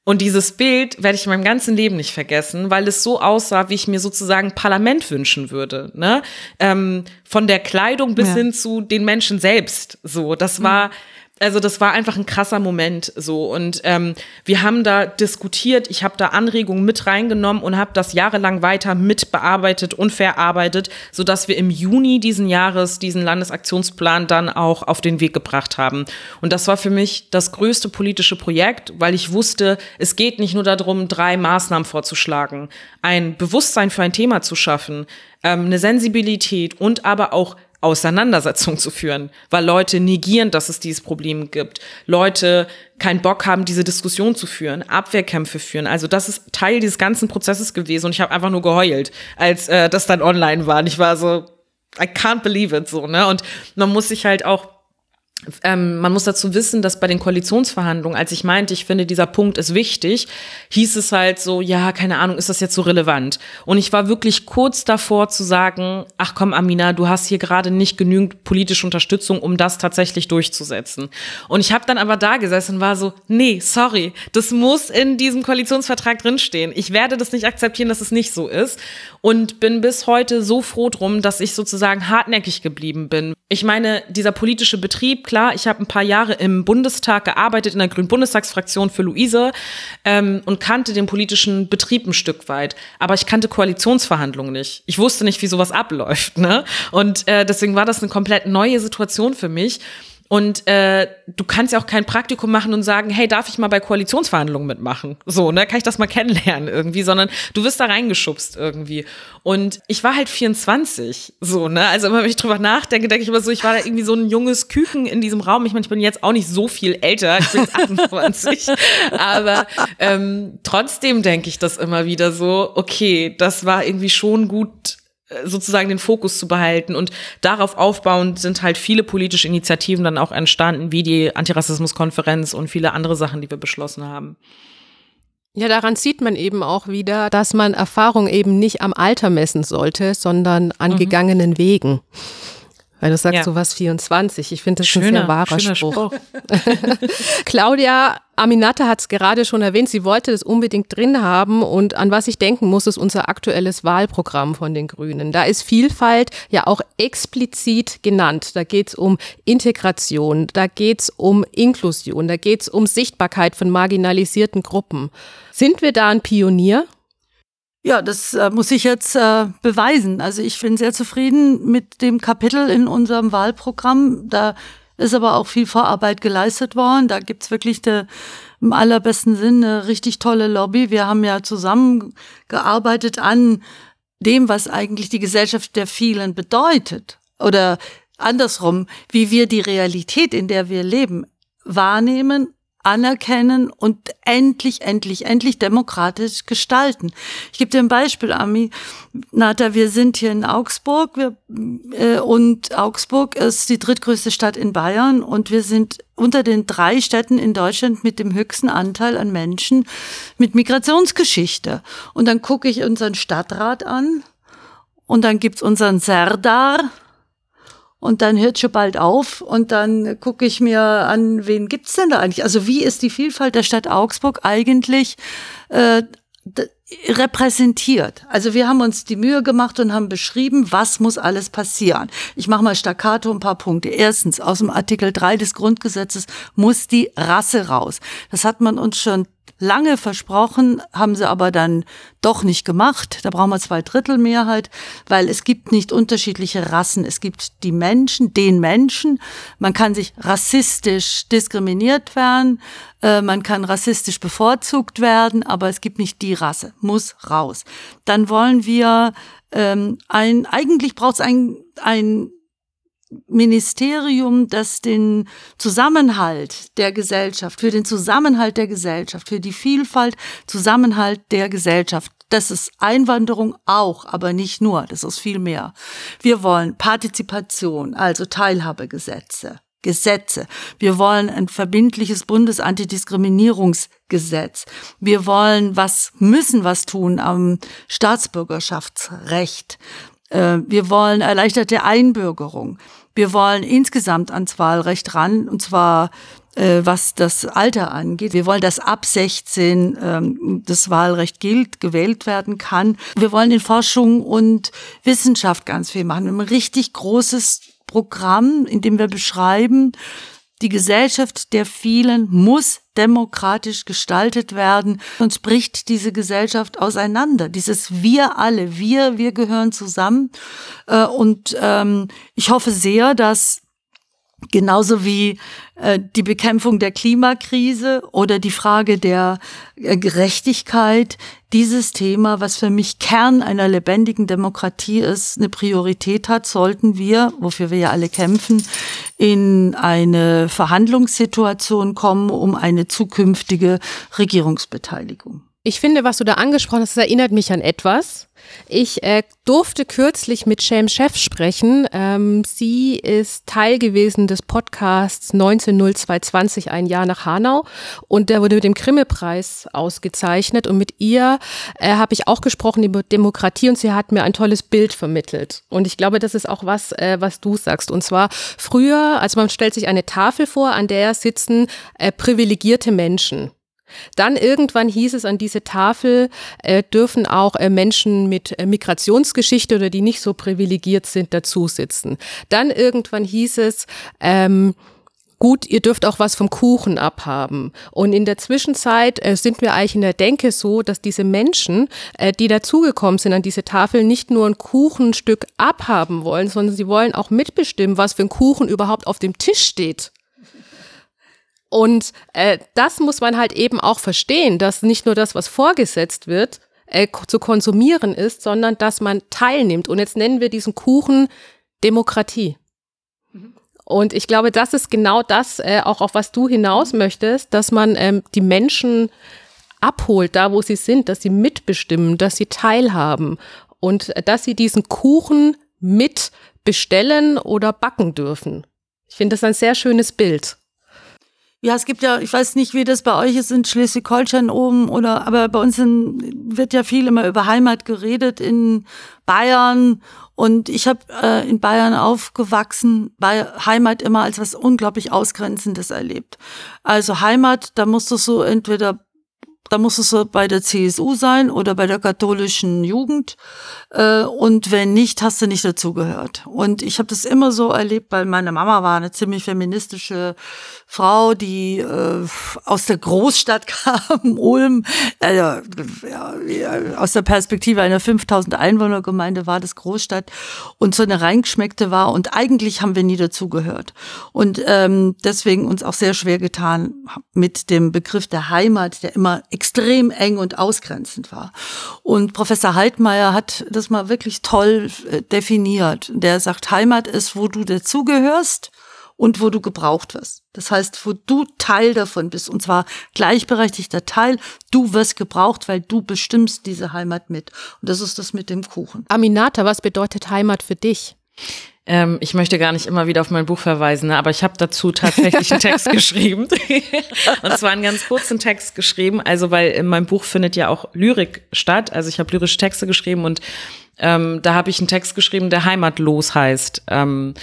Und dieses Bild werde ich in meinem ganzen Leben nicht vergessen, weil es so aussah, wie ich mir sozusagen Parlament wünschen würde. Ne? Ähm, von der Kleidung bis ja. hin zu den Menschen selbst. So, das war. Mhm also das war einfach ein krasser Moment so. Und ähm, wir haben da diskutiert, ich habe da Anregungen mit reingenommen und habe das jahrelang weiter mitbearbeitet und verarbeitet, so dass wir im Juni diesen Jahres diesen Landesaktionsplan dann auch auf den Weg gebracht haben. Und das war für mich das größte politische Projekt, weil ich wusste, es geht nicht nur darum, drei Maßnahmen vorzuschlagen, ein Bewusstsein für ein Thema zu schaffen, ähm, eine Sensibilität und aber auch Auseinandersetzung zu führen, weil Leute negieren, dass es dieses Problem gibt. Leute keinen Bock haben, diese Diskussion zu führen, Abwehrkämpfe führen. Also das ist Teil dieses ganzen Prozesses gewesen und ich habe einfach nur geheult, als äh, das dann online war. Und ich war so, I can't believe it so, ne? Und man muss sich halt auch ähm, man muss dazu wissen, dass bei den Koalitionsverhandlungen, als ich meinte, ich finde, dieser Punkt ist wichtig, hieß es halt so, ja, keine Ahnung, ist das jetzt so relevant? Und ich war wirklich kurz davor zu sagen, ach komm, Amina, du hast hier gerade nicht genügend politische Unterstützung, um das tatsächlich durchzusetzen. Und ich habe dann aber da gesessen und war so, nee, sorry, das muss in diesem Koalitionsvertrag drinstehen. Ich werde das nicht akzeptieren, dass es nicht so ist. Und bin bis heute so froh drum, dass ich sozusagen hartnäckig geblieben bin. Ich meine, dieser politische Betrieb, klar, ich habe ein paar Jahre im Bundestag gearbeitet, in der Grünen Bundestagsfraktion für Luise ähm, und kannte den politischen Betrieb ein Stück weit. Aber ich kannte Koalitionsverhandlungen nicht. Ich wusste nicht, wie sowas abläuft. Ne? Und äh, deswegen war das eine komplett neue Situation für mich. Und äh, du kannst ja auch kein Praktikum machen und sagen, hey, darf ich mal bei Koalitionsverhandlungen mitmachen? So, ne, kann ich das mal kennenlernen irgendwie, sondern du wirst da reingeschubst irgendwie. Und ich war halt 24, so, ne? Also immer wenn ich drüber nachdenke, denke ich immer so, ich war da irgendwie so ein junges Küken in diesem Raum. Ich meine, ich bin jetzt auch nicht so viel älter, ich bin jetzt 28. aber ähm, trotzdem denke ich das immer wieder so, okay, das war irgendwie schon gut sozusagen den Fokus zu behalten. Und darauf aufbauend sind halt viele politische Initiativen dann auch entstanden, wie die Antirassismuskonferenz und viele andere Sachen, die wir beschlossen haben. Ja, daran sieht man eben auch wieder, dass man Erfahrung eben nicht am Alter messen sollte, sondern an mhm. gegangenen Wegen. Weil du sagst, ja. du warst 24. Ich finde das schöner, ein sehr wahrer Spruch. Spruch. Claudia Aminata hat es gerade schon erwähnt, sie wollte das unbedingt drin haben und an was ich denken muss, ist unser aktuelles Wahlprogramm von den Grünen. Da ist Vielfalt ja auch explizit genannt. Da geht es um Integration, da geht es um Inklusion, da geht es um Sichtbarkeit von marginalisierten Gruppen. Sind wir da ein Pionier? Ja, das äh, muss ich jetzt äh, beweisen. Also ich bin sehr zufrieden mit dem Kapitel in unserem Wahlprogramm. Da ist aber auch viel Vorarbeit geleistet worden. Da gibt's wirklich de, im allerbesten Sinn eine richtig tolle Lobby. Wir haben ja zusammengearbeitet an dem, was eigentlich die Gesellschaft der vielen bedeutet. Oder andersrum, wie wir die Realität, in der wir leben, wahrnehmen anerkennen und endlich, endlich, endlich demokratisch gestalten. Ich gebe dir ein Beispiel, Ami. Nata, wir sind hier in Augsburg wir, äh, und Augsburg ist die drittgrößte Stadt in Bayern und wir sind unter den drei Städten in Deutschland mit dem höchsten Anteil an Menschen mit Migrationsgeschichte. Und dann gucke ich unseren Stadtrat an und dann gibt's unseren Serdar, und dann hört schon bald auf und dann gucke ich mir an, wen gibt's denn da eigentlich? Also wie ist die Vielfalt der Stadt Augsburg eigentlich äh, repräsentiert? Also wir haben uns die Mühe gemacht und haben beschrieben, was muss alles passieren. Ich mache mal staccato ein paar Punkte. Erstens, aus dem Artikel 3 des Grundgesetzes muss die Rasse raus. Das hat man uns schon lange versprochen, haben sie aber dann doch nicht gemacht. Da brauchen wir zwei Drittel Mehrheit, weil es gibt nicht unterschiedliche Rassen. Es gibt die Menschen, den Menschen. Man kann sich rassistisch diskriminiert werden, äh, man kann rassistisch bevorzugt werden, aber es gibt nicht die Rasse. Muss raus. Dann wollen wir ähm, ein, eigentlich braucht es ein, ein Ministerium, das den Zusammenhalt der Gesellschaft, für den Zusammenhalt der Gesellschaft, für die Vielfalt, Zusammenhalt der Gesellschaft, das ist Einwanderung auch, aber nicht nur, das ist viel mehr. Wir wollen Partizipation, also Teilhabegesetze, Gesetze. Wir wollen ein verbindliches Bundesantidiskriminierungsgesetz. Wir wollen was, müssen was tun am Staatsbürgerschaftsrecht. Äh, wir wollen erleichterte Einbürgerung. Wir wollen insgesamt ans Wahlrecht ran, und zwar äh, was das Alter angeht. Wir wollen, dass ab 16 ähm, das Wahlrecht gilt, gewählt werden kann. Wir wollen in Forschung und Wissenschaft ganz viel machen. Ein richtig großes Programm, in dem wir beschreiben, die Gesellschaft der vielen muss demokratisch gestaltet werden, sonst bricht diese Gesellschaft auseinander. Dieses Wir alle, wir, wir gehören zusammen. Äh, und ähm, ich hoffe sehr, dass Genauso wie äh, die Bekämpfung der Klimakrise oder die Frage der äh, Gerechtigkeit, dieses Thema, was für mich Kern einer lebendigen Demokratie ist, eine Priorität hat, sollten wir, wofür wir ja alle kämpfen, in eine Verhandlungssituation kommen, um eine zukünftige Regierungsbeteiligung. Ich finde, was du da angesprochen hast, das erinnert mich an etwas. Ich äh, durfte kürzlich mit Sham Chef sprechen. Ähm, sie ist Teil gewesen des Podcasts 190220, ein Jahr nach Hanau. Und der wurde mit dem Grimme-Preis ausgezeichnet. Und mit ihr äh, habe ich auch gesprochen über Demokratie und sie hat mir ein tolles Bild vermittelt. Und ich glaube, das ist auch was, äh, was du sagst. Und zwar früher, also man stellt sich eine Tafel vor, an der sitzen äh, privilegierte Menschen. Dann irgendwann hieß es an diese Tafel, äh, dürfen auch äh, Menschen mit äh, Migrationsgeschichte oder die nicht so privilegiert sind, dazu sitzen. Dann irgendwann hieß es, ähm, gut, ihr dürft auch was vom Kuchen abhaben. Und in der Zwischenzeit äh, sind wir eigentlich in der Denke so, dass diese Menschen, äh, die dazugekommen sind an diese Tafel, nicht nur ein Kuchenstück abhaben wollen, sondern sie wollen auch mitbestimmen, was für ein Kuchen überhaupt auf dem Tisch steht. Und äh, das muss man halt eben auch verstehen, dass nicht nur das, was vorgesetzt wird, äh, zu konsumieren ist, sondern dass man teilnimmt. Und jetzt nennen wir diesen Kuchen Demokratie. Mhm. Und ich glaube, das ist genau das, äh, auch auf was du hinaus möchtest, dass man ähm, die Menschen abholt, da wo sie sind, dass sie mitbestimmen, dass sie teilhaben und äh, dass sie diesen Kuchen mit bestellen oder backen dürfen. Ich finde das ein sehr schönes Bild. Ja, es gibt ja, ich weiß nicht, wie das bei euch ist in Schleswig-Holstein oben oder, aber bei uns in, wird ja viel immer über Heimat geredet in Bayern und ich habe äh, in Bayern aufgewachsen, bei Heimat immer als was unglaublich Ausgrenzendes erlebt. Also Heimat, da musst du so entweder da muss es bei der CSU sein oder bei der katholischen Jugend. Äh, und wenn nicht, hast du nicht dazugehört. Und ich habe das immer so erlebt, weil meine Mama war eine ziemlich feministische Frau, die äh, aus der Großstadt kam, Ulm. Äh, ja, aus der Perspektive einer 5000 Einwohnergemeinde war das Großstadt und so eine reingeschmeckte war. Und eigentlich haben wir nie dazugehört. Und ähm, deswegen uns auch sehr schwer getan mit dem Begriff der Heimat, der immer extrem eng und ausgrenzend war. Und Professor Heidmeier hat das mal wirklich toll äh, definiert. Der sagt, Heimat ist, wo du dazugehörst und wo du gebraucht wirst. Das heißt, wo du Teil davon bist, und zwar gleichberechtigter Teil. Du wirst gebraucht, weil du bestimmst diese Heimat mit. Und das ist das mit dem Kuchen. Aminata, was bedeutet Heimat für dich? Ähm, ich möchte gar nicht immer wieder auf mein Buch verweisen, ne, aber ich habe dazu tatsächlich einen Text geschrieben. und zwar einen ganz kurzen Text geschrieben, also weil in meinem Buch findet ja auch Lyrik statt. Also ich habe lyrische Texte geschrieben und ähm, da habe ich einen Text geschrieben, der heimatlos heißt. Ähm,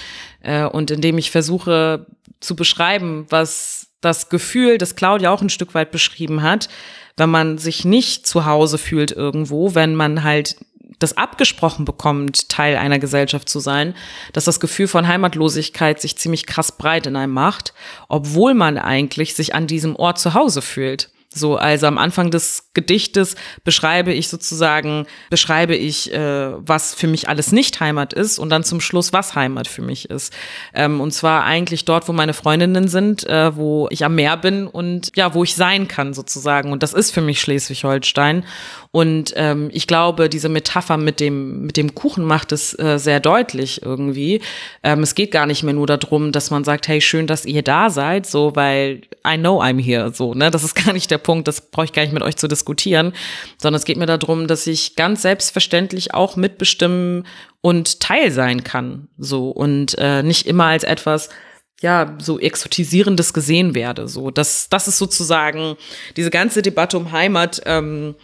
äh, und in dem ich versuche zu beschreiben, was das Gefühl, das Claudia auch ein Stück weit beschrieben hat, wenn man sich nicht zu Hause fühlt irgendwo, wenn man halt das abgesprochen bekommt, Teil einer Gesellschaft zu sein, dass das Gefühl von Heimatlosigkeit sich ziemlich krass breit in einem macht, obwohl man eigentlich sich an diesem Ort zu Hause fühlt. So, also am Anfang des Gedichtes beschreibe ich sozusagen, beschreibe ich, äh, was für mich alles nicht Heimat ist und dann zum Schluss, was Heimat für mich ist. Ähm, und zwar eigentlich dort, wo meine Freundinnen sind, äh, wo ich am Meer bin und ja, wo ich sein kann sozusagen. Und das ist für mich Schleswig-Holstein. Und ähm, ich glaube, diese Metapher mit dem, mit dem Kuchen macht es äh, sehr deutlich irgendwie. Ähm, es geht gar nicht mehr nur darum, dass man sagt, hey, schön, dass ihr da seid, so, weil I know I'm here, so, ne? Das ist gar nicht der Punkt, das brauche ich gar nicht mit euch zu diskutieren, sondern es geht mir darum, dass ich ganz selbstverständlich auch mitbestimmen und Teil sein kann, so, und äh, nicht immer als etwas, ja, so exotisierendes gesehen werde. So, das, das ist sozusagen diese ganze Debatte um Heimat, ähm,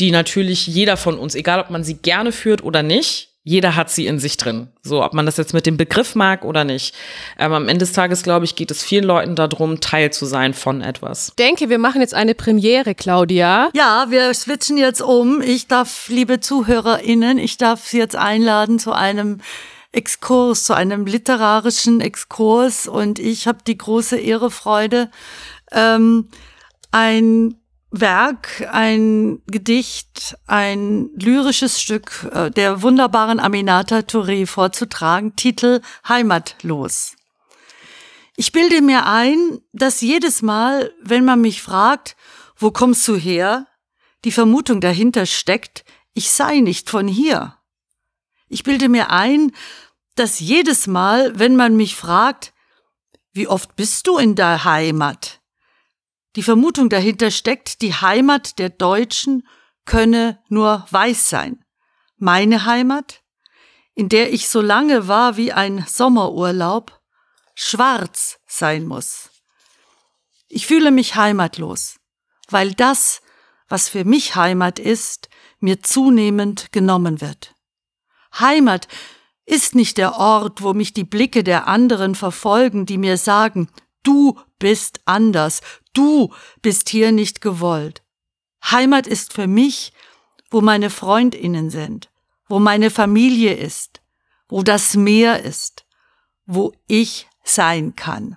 die natürlich jeder von uns, egal ob man sie gerne führt oder nicht, jeder hat sie in sich drin. So, ob man das jetzt mit dem Begriff mag oder nicht. Ähm, am Ende des Tages, glaube ich, geht es vielen Leuten darum, Teil zu sein von etwas. Ich denke, wir machen jetzt eine Premiere, Claudia. Ja, wir switchen jetzt um. Ich darf, liebe ZuhörerInnen, ich darf Sie jetzt einladen zu einem Exkurs, zu einem literarischen Exkurs. Und ich habe die große Ehre, Freude, ähm, ein Werk, ein Gedicht, ein lyrisches Stück äh, der wunderbaren Aminata Touré vorzutragen, Titel Heimatlos. Ich bilde mir ein, dass jedes Mal, wenn man mich fragt, wo kommst du her, die Vermutung dahinter steckt, ich sei nicht von hier. Ich bilde mir ein, dass jedes Mal, wenn man mich fragt, wie oft bist du in der Heimat, die Vermutung dahinter steckt, die Heimat der Deutschen könne nur weiß sein. meine Heimat, in der ich so lange war wie ein Sommerurlaub, schwarz sein muss. Ich fühle mich heimatlos, weil das, was für mich Heimat ist, mir zunehmend genommen wird. Heimat ist nicht der Ort, wo mich die Blicke der anderen verfolgen, die mir sagen, du bist anders, du bist hier nicht gewollt. Heimat ist für mich, wo meine Freundinnen sind, wo meine Familie ist, wo das Meer ist, wo ich sein kann.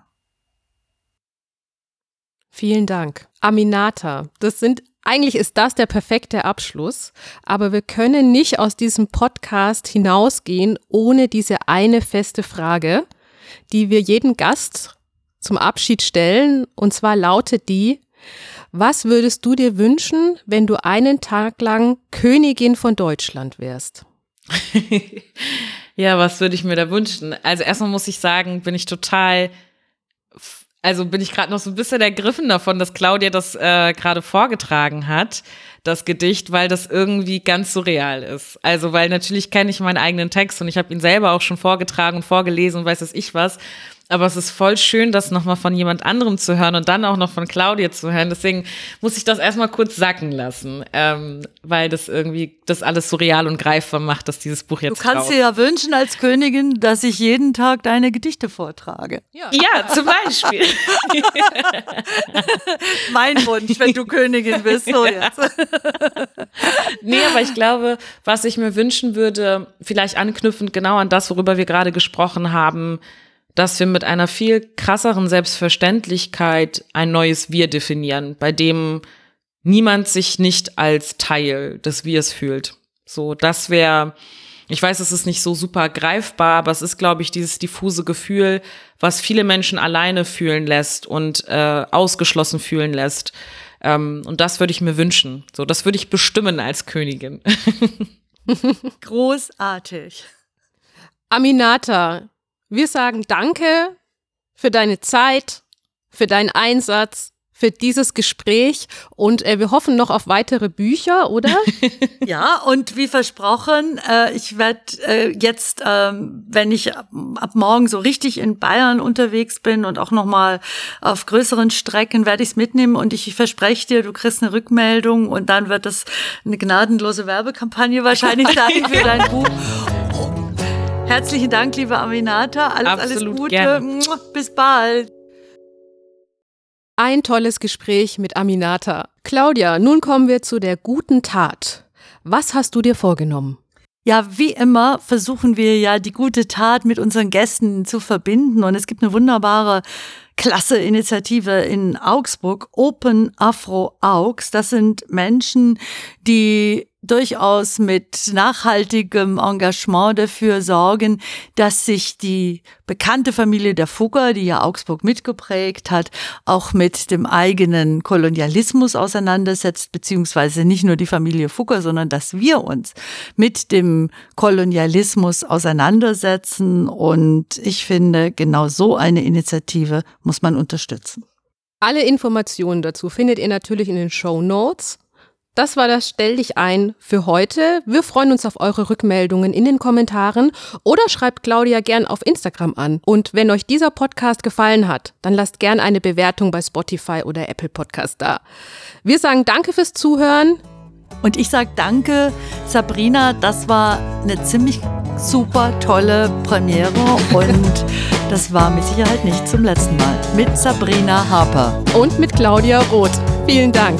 Vielen Dank. Aminata, das sind eigentlich ist das der perfekte Abschluss, aber wir können nicht aus diesem Podcast hinausgehen ohne diese eine feste Frage, die wir jedem Gast zum Abschied stellen. Und zwar lautet die, was würdest du dir wünschen, wenn du einen Tag lang Königin von Deutschland wärst? ja, was würde ich mir da wünschen? Also erstmal muss ich sagen, bin ich total also bin ich gerade noch so ein bisschen ergriffen davon, dass Claudia das äh, gerade vorgetragen hat, das Gedicht, weil das irgendwie ganz surreal ist. Also weil natürlich kenne ich meinen eigenen Text und ich habe ihn selber auch schon vorgetragen und vorgelesen und weiß es ich was. Aber es ist voll schön, das nochmal von jemand anderem zu hören und dann auch noch von Claudia zu hören. Deswegen muss ich das erstmal kurz sacken lassen, ähm, weil das irgendwie das alles so real und greifbar macht, dass dieses Buch jetzt Du kannst raus. dir ja wünschen als Königin, dass ich jeden Tag deine Gedichte vortrage. Ja, ja zum Beispiel. mein Wunsch, wenn du Königin bist. So jetzt. nee, aber ich glaube, was ich mir wünschen würde, vielleicht anknüpfend genau an das, worüber wir gerade gesprochen haben, dass wir mit einer viel krasseren Selbstverständlichkeit ein neues Wir definieren, bei dem niemand sich nicht als Teil des Wirs fühlt. So, das wäre, ich weiß, es ist nicht so super greifbar, aber es ist, glaube ich, dieses diffuse Gefühl, was viele Menschen alleine fühlen lässt und äh, ausgeschlossen fühlen lässt. Ähm, und das würde ich mir wünschen. So, das würde ich bestimmen als Königin. Großartig. Aminata, wir sagen Danke für deine Zeit, für deinen Einsatz, für dieses Gespräch und äh, wir hoffen noch auf weitere Bücher, oder? ja, und wie versprochen, äh, ich werde äh, jetzt, ähm, wenn ich ab, ab, morgen so richtig in Bayern unterwegs bin und auch nochmal auf größeren Strecken, werde ich es mitnehmen und ich verspreche dir, du kriegst eine Rückmeldung und dann wird das eine gnadenlose Werbekampagne wahrscheinlich sein für dein Buch. Herzlichen Dank, liebe Aminata. Alles, Absolut alles Gute. Gerne. Bis bald. Ein tolles Gespräch mit Aminata. Claudia, nun kommen wir zu der guten Tat. Was hast du dir vorgenommen? Ja, wie immer versuchen wir ja die gute Tat mit unseren Gästen zu verbinden und es gibt eine wunderbare klasse Initiative in Augsburg, Open Afro Augs. Das sind Menschen, die durchaus mit nachhaltigem Engagement dafür sorgen, dass sich die bekannte Familie der Fugger, die ja Augsburg mitgeprägt hat, auch mit dem eigenen Kolonialismus auseinandersetzt, beziehungsweise nicht nur die Familie Fugger, sondern dass wir uns mit dem Kolonialismus auseinandersetzen. Und ich finde, genau so eine Initiative muss man unterstützen. Alle Informationen dazu findet ihr natürlich in den Show Notes. Das war das Stell dich ein für heute. Wir freuen uns auf eure Rückmeldungen in den Kommentaren oder schreibt Claudia gern auf Instagram an. Und wenn euch dieser Podcast gefallen hat, dann lasst gern eine Bewertung bei Spotify oder Apple Podcast da. Wir sagen Danke fürs Zuhören. Und ich sage Danke, Sabrina. Das war eine ziemlich super tolle Premiere und das war mit Sicherheit nicht zum letzten Mal. Mit Sabrina Harper. Und mit Claudia Roth. Vielen Dank.